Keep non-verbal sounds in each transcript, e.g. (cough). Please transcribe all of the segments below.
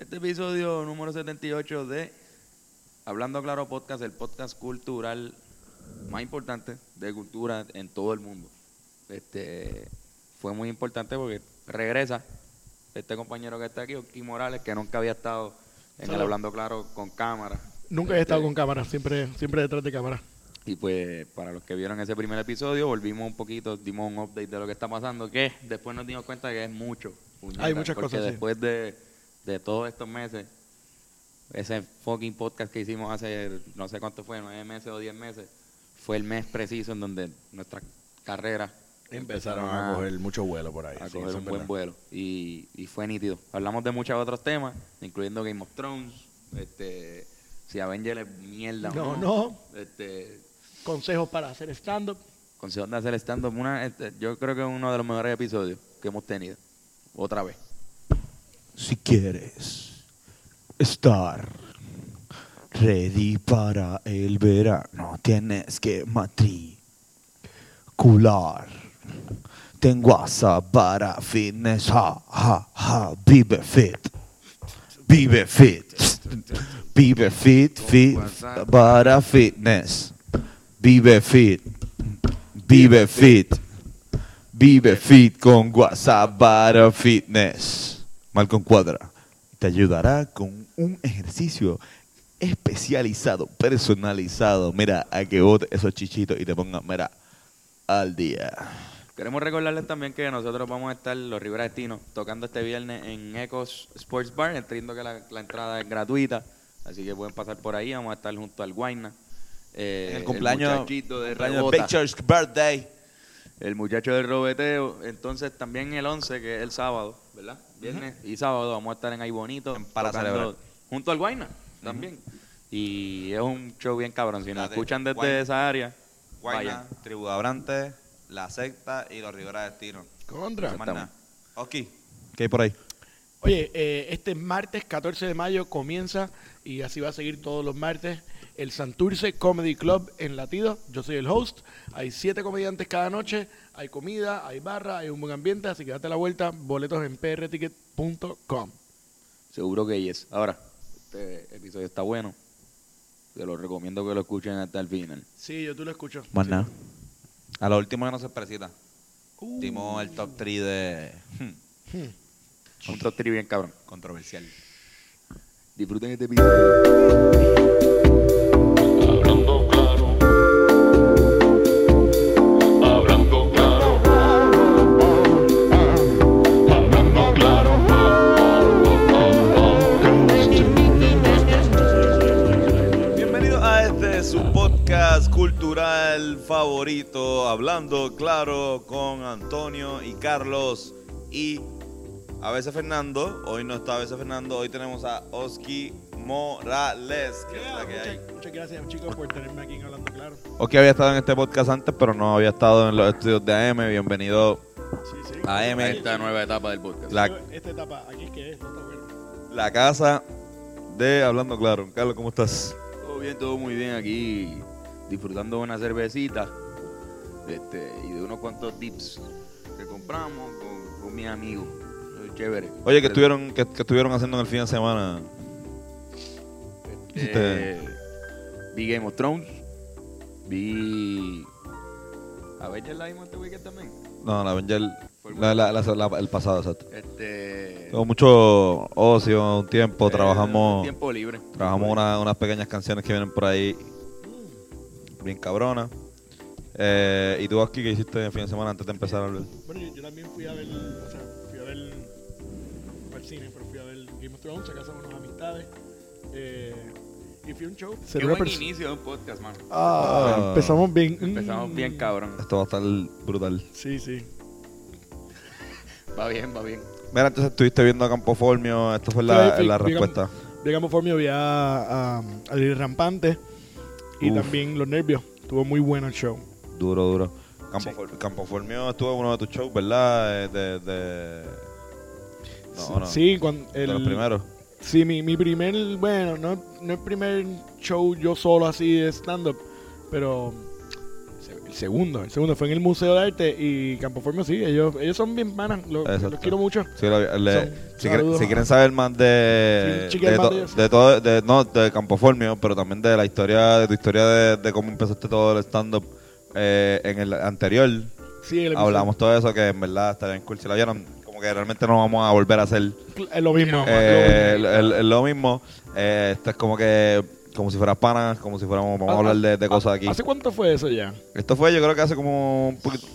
Este episodio número 78 de Hablando Claro Podcast, el podcast cultural más importante de cultura en todo el mundo. Este fue muy importante porque regresa este compañero que está aquí, Oki Morales, que nunca había estado en el. Hablando Claro con cámara. Nunca he Este, estado con cámara, siempre, siempre detrás de cámara. Y pues para los que vieron ese primer episodio, volvimos un poquito, dimos un update de lo que está pasando, que después nos dimos cuenta que es mucho. Hay muchas porque cosas, sí. después de, de todos estos meses, ese fucking podcast que hicimos hace no sé cuánto fue, nueve meses o diez meses, fue el mes preciso en donde nuestras carreras Empezaron a coger mucho vuelo por ahí. a sí, coger un buen vuelo. Y, y fue nítido. Hablamos de muchos otros temas, incluyendo Game of Thrones, este, si Avengers es mierda o No, no. no. Este, Consejos para hacer stand-up. consejos de hacer stand-up. Una, este, yo creo que es uno de los mejores episodios que hemos tenido. Otra vez. Si quieres estar ready para el verano, tienes que matricular. Ten WhatsApp para fitness, ja, ja, ja, vive fit. Vive fit. Vive fit, fit para fitness. Vive fit. Vive fit. Vive fit con WhatsApp para fitness. Malcolm Cuadra te ayudará con un ejercicio especializado, personalizado. Mira, a que bote esos chichitos y te ponga, mira, al día. Queremos recordarles también que nosotros vamos a estar, los Rivera Destino, tocando este viernes en Ecos Sports Bar, entiendo que la, la entrada es gratuita, así que pueden pasar por ahí, vamos a estar junto al Guayna. eh, En el cumpleaños, muchachito de cumpleaños de Rebota. Pictures birthday. El muchacho del robeteo. Entonces también el 11, que es el sábado, ¿verdad? Viernes y sábado vamos a estar en Ahí Bonito. Para celebrar. Junto al Guayna también. Y es un show bien cabrón. Si nos escuchan desde Guayna. esa área, Guayna. Tribu de Abrante, La Secta y los Rivera Destino. Contra. Nada. Oski, ¿Qué hay por ahí? Oye, eh, este martes 14 de mayo comienza y así va a seguir todos los martes el Santurce Comedy Club en Latido. Yo soy el host. Hay siete comediantes cada noche. Hay comida, hay barra, hay un buen ambiente. Así que date la vuelta. Boletos en prticket.com. seguro que es. Ahora, este episodio está bueno. Te lo recomiendo que lo escuchen hasta el final. Sí, yo tú lo escucho. Más Sí. nada. a lo último que no se presita. Uh. Dimos el top 3 de Hmm. Un top three bien cabrón. controversial. Disfruten este episodio. Hablando claro, con Antonio y Carlos y a veces Fernando. Hoy no está a veces Fernando, hoy tenemos a Oski Morales, que es la que hay. Muchas, muchas gracias, chicos, por tenerme aquí en Hablando Claro. Oski había estado en este podcast antes, pero no había estado en los estudios de AM. Bienvenido Sí, sí. a AM, Esta nueva etapa del podcast. la, Esta etapa, aquí es que es, no está bueno. la casa de Hablando Claro. Carlos, ¿cómo estás? Todo bien, todo muy bien aquí, disfrutando de una cervecita este, y de unos cuantos dips que compramos con, con mis amigos. Chévere. Oye, ¿qué estuvieron, qué, qué estuvieron haciendo en el fin de semana? Eh, vi Game of Thrones, vi... A ver, ya la vimos este weekend también. No, la Avenger, la, la- la- la- el pasado, exacto. Este... Tengo mucho ocio, un tiempo, eh, trabajamos, Tiempo libre. trabajamos una- unas pequeñas canciones que vienen por ahí, bien cabronas. Eh, ¿Y tú aquí qué hiciste el fin de semana antes de empezar a hablar? Bueno, yo, yo también fui a ver, o sea, fui a ver, no al cine, pero fui a ver Game of Thrones, a casa de unas amistades. Eh, y fui a un show. Qué buen inicio de un podcast, man. Ah, Ah. empezamos bien. Empezamos Mm. bien cabrón. Esto va a estar brutal. Sí, sí. Va bien, va bien. Mira, entonces estuviste viendo a Campo Formio, esta fue Sí, la, fui- la respuesta. Vi a Campo Formio, vi a, a, a Lili Rampante y Uf. también Los Nervios. Estuvo muy bueno el show. Duro, duro. Campo, Sí. For- Campo Formio estuvo en uno de tus shows, ¿verdad? Eh, De, de... No, no. Sí, cuando De el, los primeros. Sí, mi, mi primer, bueno, no, no el primer show yo solo así de stand-up, pero El segundo, el segundo fue en el Museo de Arte y Campo Formio, sí, ellos, ellos son bien panas, lo- Exacto. los quiero mucho. Sí, lo- le- Son- si, quieren, saludos. si quieren saber más de, Sí, de, to- todo, de, no, de Campoformio, pero también de la historia, de tu historia de, de cómo empezaste todo el stand-up eh, en el anterior, Sí, el hablamos todo eso que en verdad está bien cool. Si la vieron, como que realmente no vamos a volver a hacer Es lo mismo. eh, lo mismo. el- el- lo mismo. Eh, esto es como que, como si fueras panas, como si fuéramos, vamos a hablar de, de cosas aquí. ¿Hace cuánto fue eso ya? Esto fue, yo creo que hace como un poquito,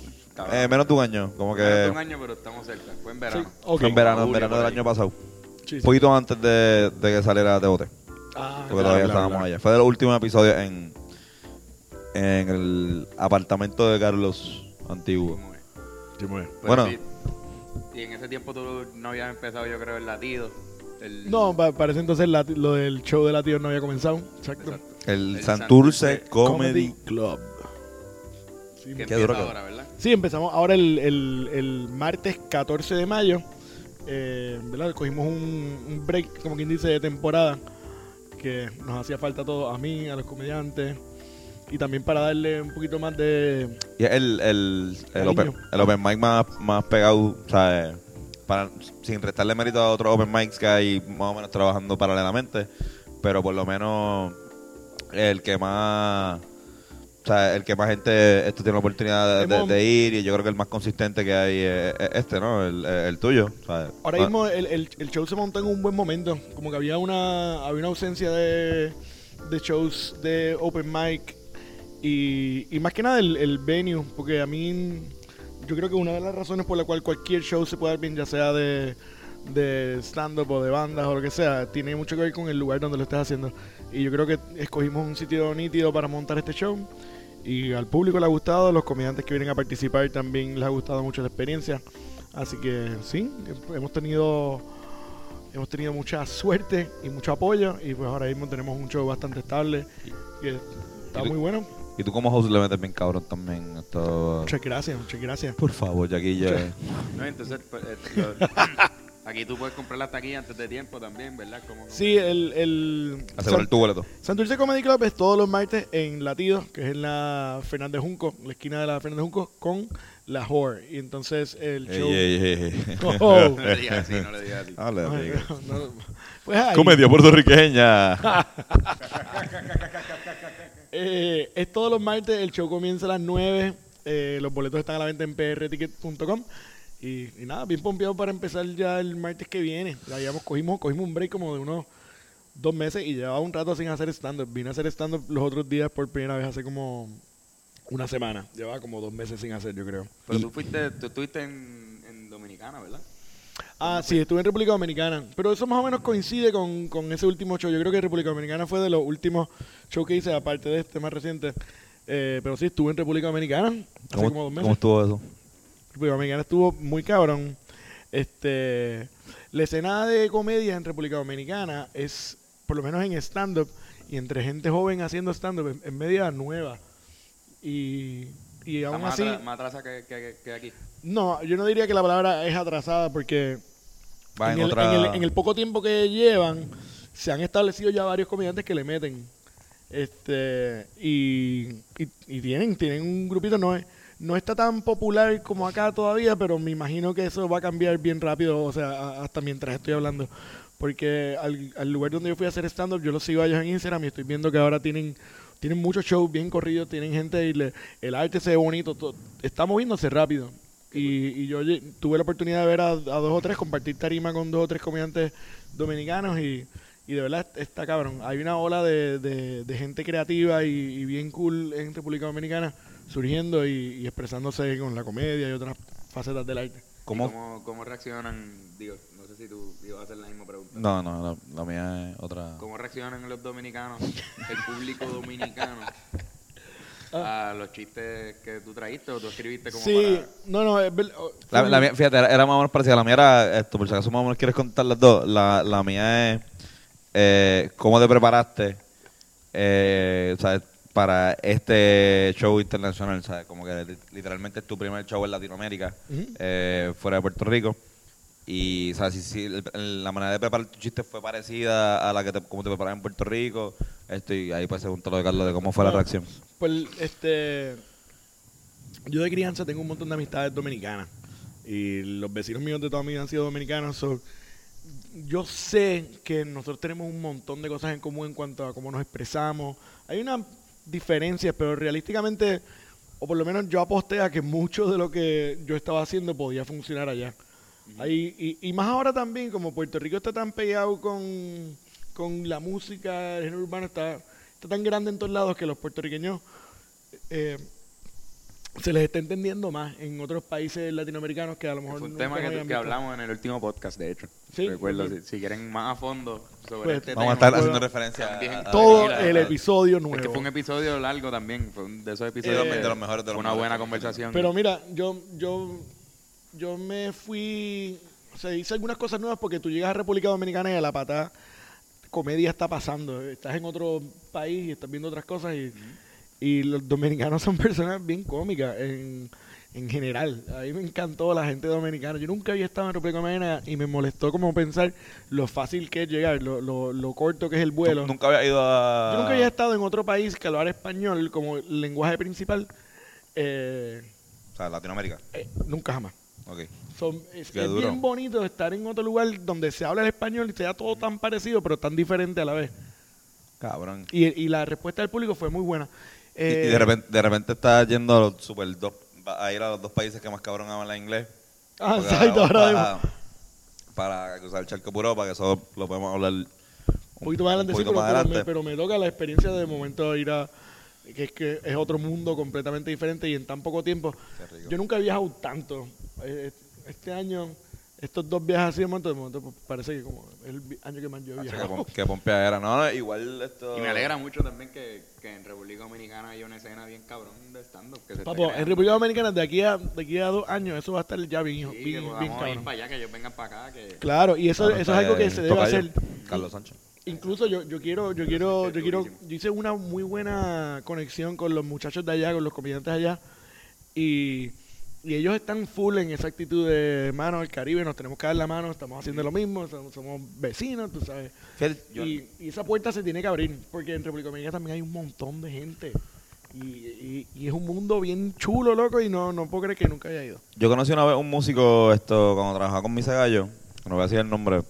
eh, menos de un año, como Menos de que un año, pero estamos cerca. Fue en verano. Fue en verano, en verano del año pasado. Un poquito antes de, de que saliera de bote. Ah, Porque claro, todavía claro, estábamos claro. allá. Fue de los últimos episodios en, en el apartamento de Carlos antiguo. Muy bien. Sí, muy bien. Bueno. Y en ese tiempo tú no habías empezado, yo creo, el latido. El, No, pa- parece entonces la- lo del show de latidos no había comenzado. Exacto. Exacto. El, El Santurce Santurce Comedy. Club. Sí, Que Qué empieza duro que- ahora, ¿verdad? Sí, empezamos ahora el, el- el martes 14 de mayo. Eh, ¿verdad? Cogimos un, un break, como quien dice, de temporada. Que nos hacía falta a todos, a mí, a los comediantes. Y también para darle un poquito más de... Y es el, el, el, open, el open mic más, más pegado, ¿sabes? Para, sin restarle mérito a otros open mics que hay más o menos trabajando paralelamente, pero por lo menos el que más, o sea, el que más gente esto tiene la oportunidad de, de- Hemos- de ir y yo creo que el más consistente que hay es, es este, ¿no? El, el tuyo. ¿sabes? Ahora Ah, mismo el, el- el show se montó en un buen momento. Como que había una, había una ausencia de, de shows de open mic. Y, y más que nada el, el venue. Porque a mí, yo creo que una de las razones por la cual cualquier show se puede dar bien, ya sea de, de stand-up o de bandas o lo que sea, tiene mucho que ver con el lugar donde lo estés haciendo. Y yo creo que escogimos un sitio nítido para montar este show. Y al público le ha gustado, los comediantes que vienen a participar también les ha gustado mucho la experiencia. Así que sí, hemos tenido hemos tenido mucha suerte y mucho apoyo y pues ahora mismo tenemos un show bastante estable que está ¿Y tú- muy bueno. Y tú como host le metes bien cabrón también. Esto... Muchas gracias, muchas gracias. Por favor, Jackie, ya. No, entonces, pues, eh, aquí tú puedes comprar la taquilla antes de tiempo también, ¿verdad? Como, Sí, el, el Asegurar tu boleto. Santurce Comedy Club es todos los martes en Latido, que es en la Fernández Junco, la esquina de la Fernández Junco con la Whore. Y entonces el show... ey, ey, ey. Oh. (laughs) No le digas así, no le digas así. (laughs) Ah, no, no. Pues ahí, Comedia puertorriqueña. (laughs) Eh, es todos los martes, el show comienza a las 9. eh, los boletos están a la venta en prticket.com. Y, y nada, bien pompeado para empezar ya el martes que viene. Ya habíamos, cogimos, cogimos un break como de unos dos meses y llevaba un rato sin hacer stand-up. Vine a hacer stand-up los otros días por primera vez hace como una semana. Llevaba como dos meses sin hacer, yo creo. Pero tú fuiste, tú estuviste en, en Dominicana, ¿verdad? Ah, sí, estuve en República Dominicana. Pero eso más o menos coincide con, con ese último show. Yo creo que República Dominicana fue de los últimos shows que hice, aparte de este más reciente. Eh, pero sí, estuve en República Dominicana hace ¿Cómo, como dos meses. ¿Cómo estuvo eso? República Dominicana estuvo muy cabrón. Este, la escena de comedia en República Dominicana es, por lo menos en stand-up, y entre gente joven haciendo stand-up, es, es media nueva. Y, y Está aún más, así... atra- más atrasada que, que- que aquí. No, yo no diría que la palabra es atrasada porque Va en, en el, otra- en el- en el poco tiempo que llevan se han establecido ya varios comediantes que le meten. Este y, y, y tienen, tienen un grupito, no es, no está tan popular como acá todavía, pero me imagino que eso va a cambiar bien rápido, o sea, hasta mientras estoy hablando. Porque al, al lugar donde yo fui a hacer stand-up, yo los sigo a ellos en Instagram y estoy viendo que ahora tienen tienen muchos shows bien corridos, tienen gente y le- el arte se ve bonito, todo, está moviéndose rápido. Y, y yo tuve la oportunidad de ver a, a dos o tres, compartir tarima con dos o tres comediantes dominicanos y, y de verdad está cabrón. Hay una ola de, de- de gente creativa y, y bien cool en República Dominicana surgiendo y, y expresándose con la comedia y otras facetas del arte. ¿Y ¿Cómo? ¿Cómo, cómo reaccionan? Digo, no sé si tú ibas a hacer la misma pregunta. No, no, la, la mía es otra. ¿Cómo reaccionan los dominicanos, el público dominicano, (laughs) a los chistes que tú traíste o tú escribiste como Sí, para... no, no, es ver- oh, La, fue- la mía, fíjate, era, era más o menos parecida. La mía era esto, por si acaso más o menos quieres contar las dos. La, la mía es eh, cómo te preparaste eh, ¿sabes? para este show internacional. ¿sabes? Como que li- literalmente es tu primer show en Latinoamérica, eh, fuera de Puerto Rico. Y ¿sabes? El- el- la manera de preparar tu chiste fue parecida a la que te, como te preparas en Puerto Rico. Esto, y ahí pues preguntarlo de Carlos de cómo fue la Ah. reacción. Pues, este, yo de crianza tengo un montón de amistades dominicanas. Y los vecinos míos de toda mi vida han sido dominicanos. so, yo sé que nosotros tenemos un montón de cosas en común en cuanto a cómo nos expresamos. Hay unas diferencias, pero realísticamente, o por lo menos yo aposté a que mucho de lo que yo estaba haciendo podía funcionar allá. Ahí- y, y más ahora también, como Puerto Rico está tan pegado con, con la música, el género urbano está, está tan grande en todos lados que los puertorriqueños eh, se les está entendiendo más en otros países latinoamericanos que a lo mejor Fue un tema que, hablamos en el último podcast, de hecho. Sí, Recuerdo, si, si quieren más a fondo sobre Pues, este Vamos a tema. estar haciendo Bueno, referencia a, a- Todo el episodio nuevo. Es que fue un episodio largo también, fue un de esos episodios Eh, de los mejores de los una mejores. buena conversación. Pero mira, yo, yo, yo me fui, o sea, hice algunas cosas nuevas porque tú llegas a República Dominicana y a la patada comedia está pasando. Estás en otro país y estás viendo otras cosas y, y los dominicanos son personas bien cómicas en, en general. A mí me encantó la gente dominicana. Yo nunca había estado en República Dominicana y me molestó como pensar lo fácil que es llegar, lo, lo, lo corto que es el vuelo. Nunca había ido a. Yo nunca había estado en otro país que hablar español como lenguaje principal. Eh, O sea, Latinoamérica. eh, nunca jamás. Ok. Es es bien bonito estar en otro lugar donde se habla el español y sea todo tan parecido, pero tan diferente a la vez. Cabrón. Y, y la respuesta del público fue muy buena. Y- Eh, y de repente, de repente estás yendo a los super dos, a ir a los dos países que más cabrón hablan inglés. ah, exacto, ahora para, cruzar el charco puro, para que eso lo podemos hablar un Un poquito más adelante, sí, poquito pero, más pero adelante. me, pero me toca la experiencia de momento ir a. que es que es otro mundo completamente diferente y en tan poco tiempo. Yo nunca he viajado tanto. Eh, Este año, estos dos viajes así de momento, de momento pues, parece que como es el vi- año que más yo he Hacho, que, viajado. pom- que Pompea era. No, no, igual esto. Y me alegra mucho también que, que en República Dominicana haya una escena bien cabrón de stand-up. que se esté Papo, en creando. República Dominicana de aquí a de aquí a dos años eso va a estar ya bien, Sí, que bien, bien podamos ir cabrón. para allá, que ellos vengan para acá. Que... Claro, y eso, Claro, eso es está algo que el se debe tocayo, hacer. Carlos Sánchez. Incluso yo, yo quiero, yo quiero, yo quiero, yo hice una muy buena conexión con los muchachos de allá, con los comediantes allá, y, y ellos están full en esa actitud de mano el Caribe, nos tenemos que dar la mano, estamos haciendo lo mismo, somos, somos vecinos, tú sabes. Y, y esa puerta se tiene que abrir, porque en República Dominicana también hay un montón de gente. Y, y- y es un mundo bien chulo, loco, y no, no puedo creer que nunca haya ido. Yo conocí una vez un músico, esto, cuando trabajaba con Misa Gallo, no voy a decir el nombre,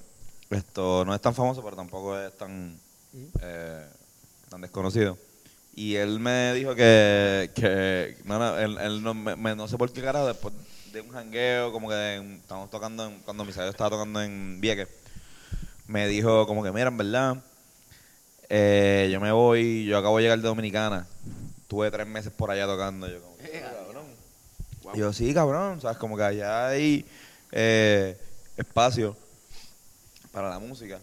esto no es tan famoso, pero tampoco es tan, eh, tan desconocido. Y él me dijo que, que no, no, él, él no, me- no sé por qué carajo, después de un jangueo, como que en- estábamos tocando, en- cuando Misa Gallo estaba tocando en Vieques, me dijo como que, mira, en verdad, eh, yo me voy, yo acabo de llegar de Dominicana, tuve tres meses por allá tocando, yo como, Eh, cabrón. Y yo, sí, cabrón, ¿sabes? Como que allá hay eh, espacio para la música.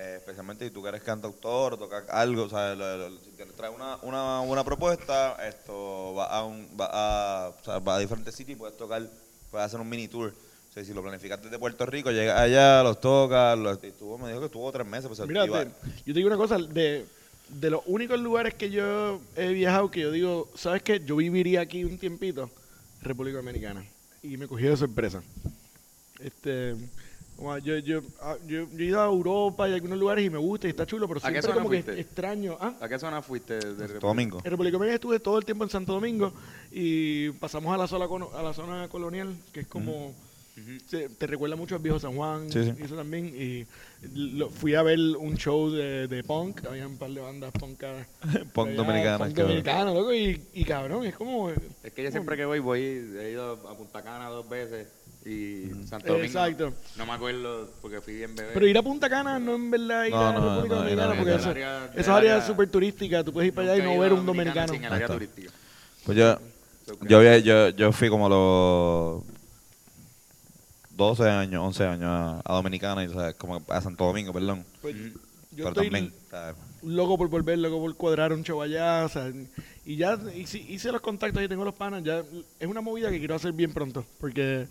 Eh, especialmente si tú que eres cantautor o tocas algo. Lo- lo- si tienes- traes una, una buena propuesta, esto va a, un, va a, o sea, va a diferentes sitios y puedes tocar, puedes hacer un mini tour. O sea, si lo planificas desde Puerto Rico, llegas allá, los tocas, los, estuvo, me dijo que estuvo tres meses. Pues, Mira, te- yo te digo una cosa, de, de los únicos lugares que yo he viajado que yo digo, ¿sabes qué? Yo viviría aquí un tiempito, República Dominicana. Y me cogió de sorpresa. Este, yo, yo, ah, yo, yo he ido a Europa y a algunos lugares y me gusta y está chulo, pero ¿A qué siempre zona como que fuiste? extraño. ¿Ah? ¿A qué zona fuiste? De República? Domingo. En República Dominicana estuve todo el tiempo en Santo Domingo y pasamos a la zona, a la zona colonial, que es como... se- te recuerda mucho al viejo San Juan Sí, sí. y eso también. Y lo- fui a ver un show de, de punk, había un par de bandas (laughs) punk. Punk dominicanas, dominicano, loco, y, y cabrón, es como... Es que yo siempre que voy, voy, he ido a Punta Cana dos veces y Santo Domingo. exacto. No me acuerdo porque fui bien bebé. Pero ir a Punta Cana no en verdad ir No, a no, República no, Dominicana, no, porque no, eso, no. El área- eso es área súper turística, tú puedes ir para allá y Nunca he no ido ver a un Dominicana dominicano. Sin el Ahí área está. turística. Pues yo, yo, había- yo, yo fui como a los 12 años, 11 años a, a Dominicana, y, o sea, como a Santo Domingo, perdón. Pues, yo Pero estoy también, loco por volver, loco por cuadrar un show allá, o sea, y ya hice, hice los contactos y tengo los panas, ya es una movida que quiero hacer bien pronto, porque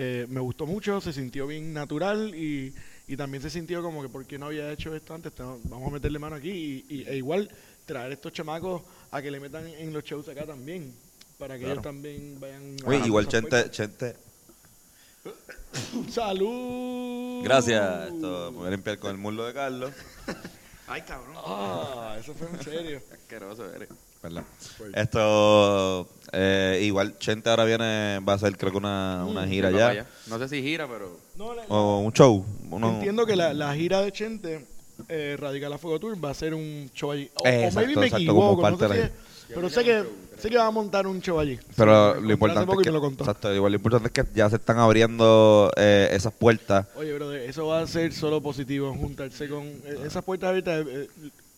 eh, me gustó mucho, se sintió bien natural y, y también se sintió como que porque no había hecho esto antes, Tengo- vamos a meterle mano aquí y, y- e igual traer estos chamacos a que le metan en los shows acá también, para que Claro. ellos también vayan... Oye, igual esas Chente, puertas. Chente, (coughs) ¡Salud! gracias. Esto, me voy a limpiar con el muslo de Carlos. (laughs) Ay, cabrón. Ah, eso fue en serio. (laughs) Qué asqueroso eres. ¿Verdad? Esto, eh, igual, Chente ahora viene, va a hacer creo que una, una gira ya. No sé si gira, pero. No, la- O un show. uno- Entiendo que la, la gira de Chente, eh, Radical a Fuego Tour, va a ser un show allí. O, o Exacto, maybe me exacto, como equivoco, no parte sé de si la es- pero sé que, sé que va a montar un show allí. Pero Sí, lo importante es y que, me lo contó. exacto, igual lo importante es que ya se están abriendo eh, esas puertas. Oye, bro, eso va a ser solo positivo, juntarse con eh, esas puertas ahorita.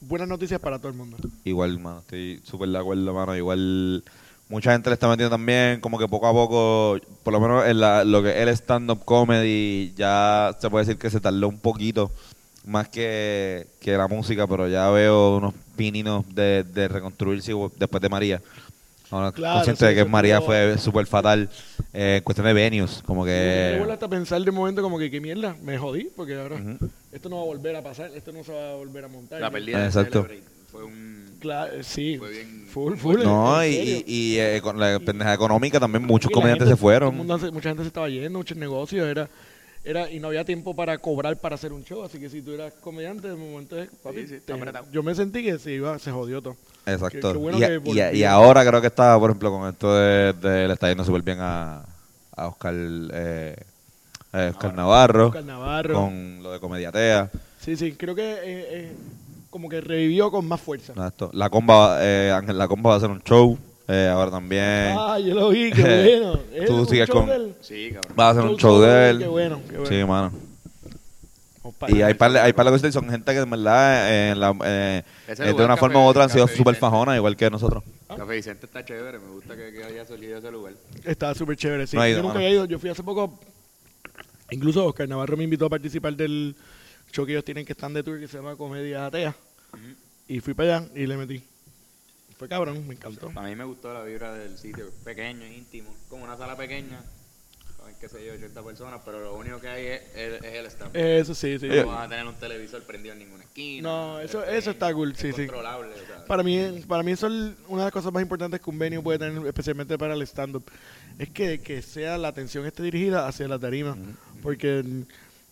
Buenas noticias para todo el mundo. Igual, mano, estoy súper de acuerdo, mano. Igual, mucha gente le está metiendo también, como que poco a poco, por lo menos en la- lo que es el stand-up comedy, ya se puede decir que se tardó un poquito más que, que la música, pero ya veo unos pininos de, de reconstruirse después de María. Ahora, Claro, consciente sí, de que María fue súper fatal eh, en cuestión de venues, como que... vuelvo hasta pensar de momento como que qué mierda, me jodí, porque ahora Ujú. esto no va a volver a pasar, esto no se va a volver a montar. La ¿no? pérdida de Exacto. Celebrate fue un. Claro, eh, sí, Fue bien- full, full. No, y, y, y, eh, con la pendeja económica también muchos comediantes gente- se fueron. mundo mucha gente se estaba yendo, muchos negocios, era, era y no había tiempo para cobrar para hacer un show, así que si tú eras comediante, de momento es, papi, Sí, sí, está te- apretado. yo me sentí que se iba, se jodió todo. Exacto. Qué- qué bueno y, a- que y a- volvieron. y ahora creo que está, por ejemplo, con esto de, de- le está yendo súper bien a, a Oscar, eh, eh, Oscar Navarro, Oscar Navarro. con lo de Comediatea. Sí, sí, creo que eh, eh, como que revivió con más fuerza. Exacto. La comba, eh, Ángel La Comba va a hacer un show, eh, ahora también. Ah, yo lo vi, qué (laughs) bueno. ¿Es Tú sigues show con- de él? Sí, cabrón. Va a hacer un show de él. Qué bueno, qué bueno. Sí, mano. Y hay par, de- hay par de cosas y son gente que en verdad, eh, en la- eh, eh, de una Café- forma u otra han sido súper fajonas, igual que nosotros. Café Vicente está chévere, me gusta que, que haya salido ese lugar. Estaba súper chévere, sí. No ido, yo nunca mano. había ido, yo fui hace poco. Incluso Oscar Navarro me invitó a participar del show que ellos tienen que están de tour que se llama Comedia Atea. Y fui para allá y le metí. Fue cabrón, me encantó. A mí me gustó la vibra del sitio, pequeño, íntimo, como una sala pequeña, qué sé yo, 80 personas, pero lo único que hay es, es- es el stand. Eso sí, sí. no vas a tener un televisor prendido en ninguna esquina. No, eso- es eso está cool, es sí, sí. controlable, Para mí, para mí eso es una de las cosas más importantes que un venue puede tener, especialmente para el stand-up. Es que, que sea la atención esté dirigida hacia la tarima. Porque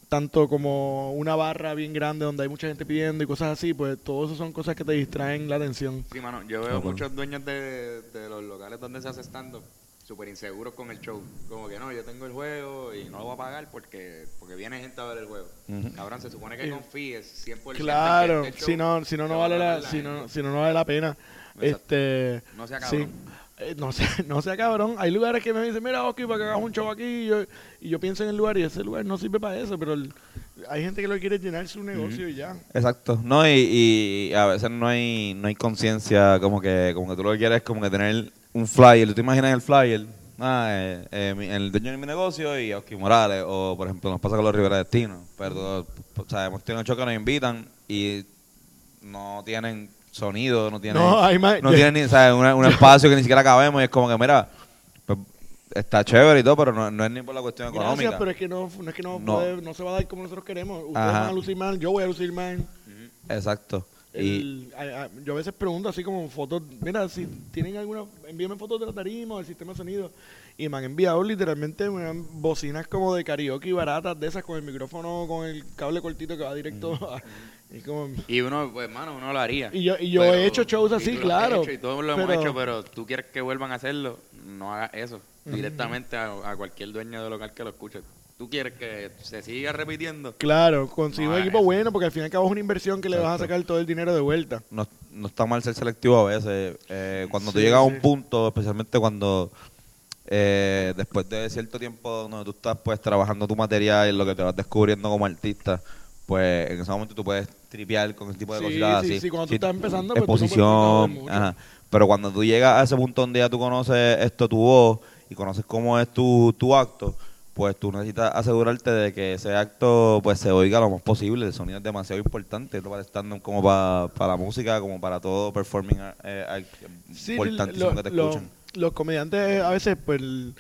tanto como una barra bien grande donde hay mucha gente pidiendo y cosas así, pues todo eso son cosas que te distraen la atención. Sí, mano, yo veo muchos dueños de, de los locales donde se hace stand-up súper inseguros con el show. Como que no, yo tengo el juego y no lo voy a pagar porque porque viene gente a ver el juego. Cabrón, se supone que Sí. confíes 100% en Claro, este si no, si no, no vale la, mamar si no, si no, no vale la pena. Exacto. Este, No sea sí. Eh, no sea, (laughs) no sea cabrón. Hay lugares que me dicen, mira, Oski, para que hagas un show aquí. Y yo, y yo pienso en el lugar y ese lugar no sirve para eso, pero el- hay gente que lo quiere llenar su negocio y ya. Exacto. No, y, y a veces no hay, no hay conciencia, como que, como que tú lo que quieres es como que tener un flyer. ¿Tú te imaginas el flyer? Ah, eh, eh, mi- el dueño de mi negocio y Oscar Morales. O, por ejemplo, nos pasa con los Rivera Destino. Pero, o sea, hemos tenido shows que nos invitan y no tienen sonido, no tienen, No, hay más- no tienen ni, ¿sabes? Una- un (laughs) espacio que ni siquiera cabemos y es como que, mira, pues, está chévere y todo, pero no, no es ni por la cuestión económica. Gracias, pero es que no, no es que no, No. puede- no se va a dar como nosotros queremos. Ustedes Ajá. van a lucir mal, yo voy a lucir mal. Exacto. Y, El- a- a- yo a veces pregunto así como fotos, mira, si tienen alguna, envíame fotos de la tarima o del sistema de sonido. Y me han enviado literalmente bocinas como de karaoke baratas de esas con el micrófono, con el cable cortito que va directo a... Y, como, Y uno, pues, mano, uno lo haría. y yo, y yo he hecho shows así, claro. hecho y todos lo hemos hecho, pero tú quieres que vuelvan a hacerlo, no hagas eso directamente a, a cualquier dueño de local que lo escuche. Tú quieres que se siga repitiendo. Claro, consigo No un hagas equipo bueno porque al fin y al cabo es una inversión que le vas a sacar todo el dinero de vuelta. no, no está mal ser selectivo a veces. Eh, cuando tú Sí, llegas a un punto, especialmente cuando eh, después de cierto tiempo donde tú estás pues trabajando tu material y lo que te vas descubriendo como artista, pues en ese momento tú puedes tripear con ese tipo de Sí, cositas sí, así. sí, cuando tú estás empezando, pues, tú no puedes exposición, mucho. ajá. Pero cuando tú llegas a ese punto donde ya tú conoces esto, tu voz, y conoces cómo es tu, tu acto, pues tú necesitas asegurarte de que ese acto pues se oiga lo más posible. El sonido es demasiado importante, tanto para el stand como para, para la música, como para todo performing eh, Sí, importantísimo lo- que te lo- escuchen. los comediantes a veces, pues, el-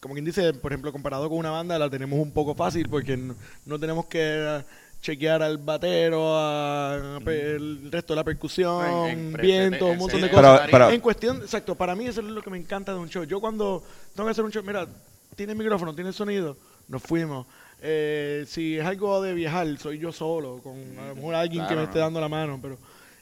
como quien dice, por ejemplo, comparado con una banda, la tenemos un poco fácil porque no, no tenemos que eh, chequear al batero, a, a pe- el resto de la percusión, En- en pre- viento, en- un montón de cosas. Pero- pero- en cuestión, exacto, para mí eso es lo que me encanta de un show. Yo cuando tengo que hacer un show, mira, tienes micrófono, tienes sonido, nos fuimos. Eh, si es algo de viajar, soy yo solo, con a lo mejor alguien que me esté dando la mano, pero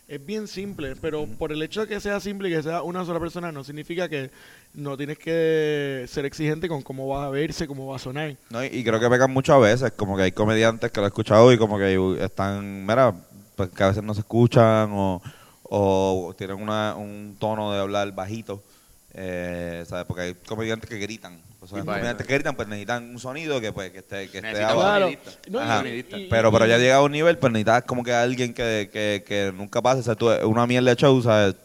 es bien simple. Pero por el hecho de que sea simple y que sea una sola persona, no significa que no tienes que ser exigente con cómo va a verse, cómo va a sonar. No, y, y creo que pegan mucho a veces, como que hay comediantes que lo he escuchado y como que están, mira, pues que a veces no se escuchan o, o tienen una, un tono de hablar bajito, eh, ¿sabes? Porque hay comediantes que gritan. Pues, comediantes que gritan, pues necesitan un sonido que, pues, que esté, que esté abajo. Claro. sonidista. No, y- Ajá. Sonidista. y- Pero, pero ya llega a un nivel, pues necesitas como que alguien que, que, que nunca pase. O sea, tú, una mierda de show, ¿sabes?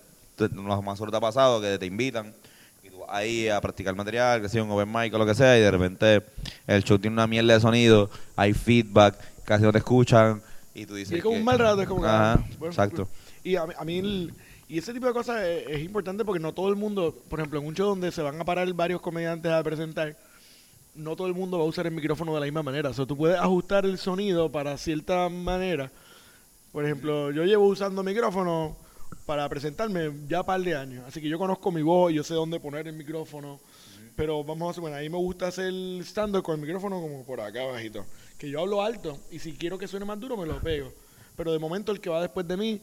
Más solo te ha pasado que te invitan y tú vas ahí a practicar material, que sea un open mic o lo que sea, y de repente el show tiene una mierda de sonido, hay feedback, casi no te escuchan, y tú dices. Y es como que- un mal rato, es como que, Ajá, ah, bueno, exacto. Y a mí, a mí el- y ese tipo de cosas es, importante porque no todo el mundo, por ejemplo, en un show donde se van a parar varios comediantes a presentar, no todo el mundo va a usar el micrófono de la misma manera. O sea, tú puedes ajustar el sonido para cierta manera. Por ejemplo, yo llevo usando micrófono para presentarme ya un par de años. Así que yo conozco mi voz, yo sé dónde poner el micrófono. Pero vamos a suponer, a mí me gusta hacer stand con el micrófono como por acá abajito. Que yo hablo alto y si quiero que suene más duro me lo pego. Pero de momento el que va después de mí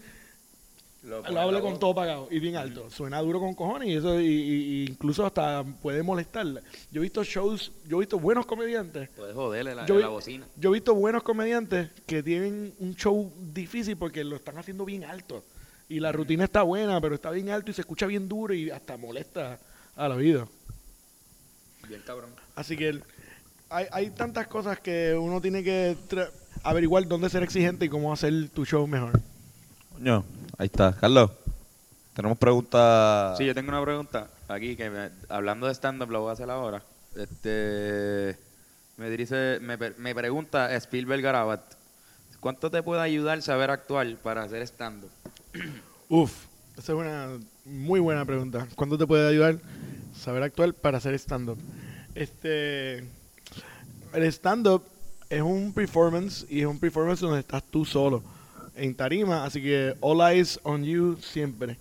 Lo lo habla con todo pagado y bien alto. Suena duro con cojones y eso y, incluso hasta puede molestar. Yo he visto shows, yo he visto buenos comediantes. Puedes joderle la, Yo la bocina. Yo he visto buenos comediantes que tienen un show difícil porque lo están haciendo bien alto. Y la rutina está buena, pero está bien alto y se escucha bien duro y hasta molesta al oído. Bien cabrón. Así que el- hay, hay tantas cosas que uno tiene que averiguar dónde ser exigente y cómo hacer tu show mejor. Coño, ahí está. Carlos, tenemos preguntas. Sí, yo tengo una pregunta aquí que me- hablando de stand-up lo voy a hacer ahora. Este me dice, me, pe- me pregunta Spielberg Garabat, ¿cuánto te puede ayudar saber actuar para hacer stand-up? (clears throat) Uf, esa es una muy buena pregunta. ¿Cuánto te puede ayudar saber actuar para hacer stand-up? Este, el stand-up es un performance y es un performance donde estás tú solo en tarima, así que all eyes on you siempre.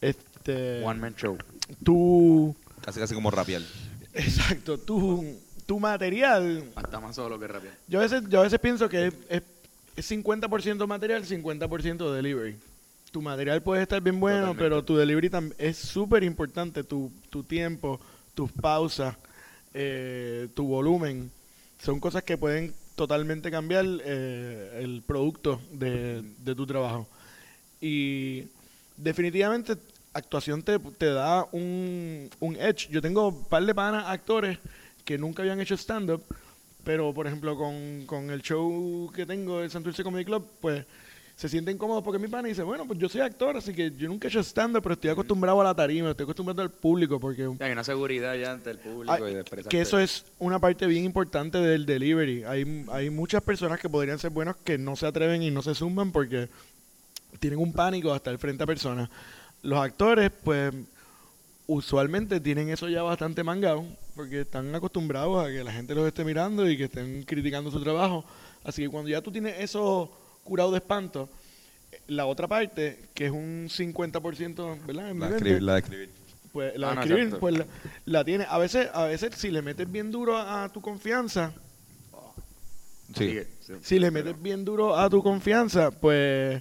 Este, One Man Show. tu, Casi casi como rapial. exacto, tu, tu material Hasta más solo que rápido. Yo a veces, yo a veces pienso que es, es, es 50% material, 50% delivery. Tu material puede estar bien bueno, Totalmente. pero tu delivery tam- es súper importante. Tu, tu tiempo, tus pausas, eh, tu volumen. Son cosas que pueden totalmente cambiar eh, el producto de, de tu trabajo. Y definitivamente actuación te, te da un, un edge. Yo tengo un par de panas actores que nunca habían hecho stand-up, pero por ejemplo con, con el show que tengo, el Santurce Comedy Club, pues se sienten cómodos porque mi pana dice, bueno, pues yo soy actor, así que yo nunca he hecho stand-up, pero estoy acostumbrado a la tarima, estoy acostumbrado al público, porque Hay una seguridad ya ante el público y de que eso es una parte bien importante del delivery. Hay, hay muchas personas que podrían ser buenos que no se atreven y no se zumban porque tienen un pánico hasta el frente a personas. Los actores, pues, usualmente tienen eso ya bastante mangado porque están acostumbrados a que la gente los esté mirando y que estén criticando su trabajo. Así que cuando ya tú tienes eso curado de espanto, la otra parte, que es un 50%, ¿verdad? En La escribir, la de escribir. pues la Ah, de no, escribir, pues la, la tiene. A veces, a veces si le metes bien duro a, a tu confianza, Sí. Si le metes bien duro a tu confianza, pues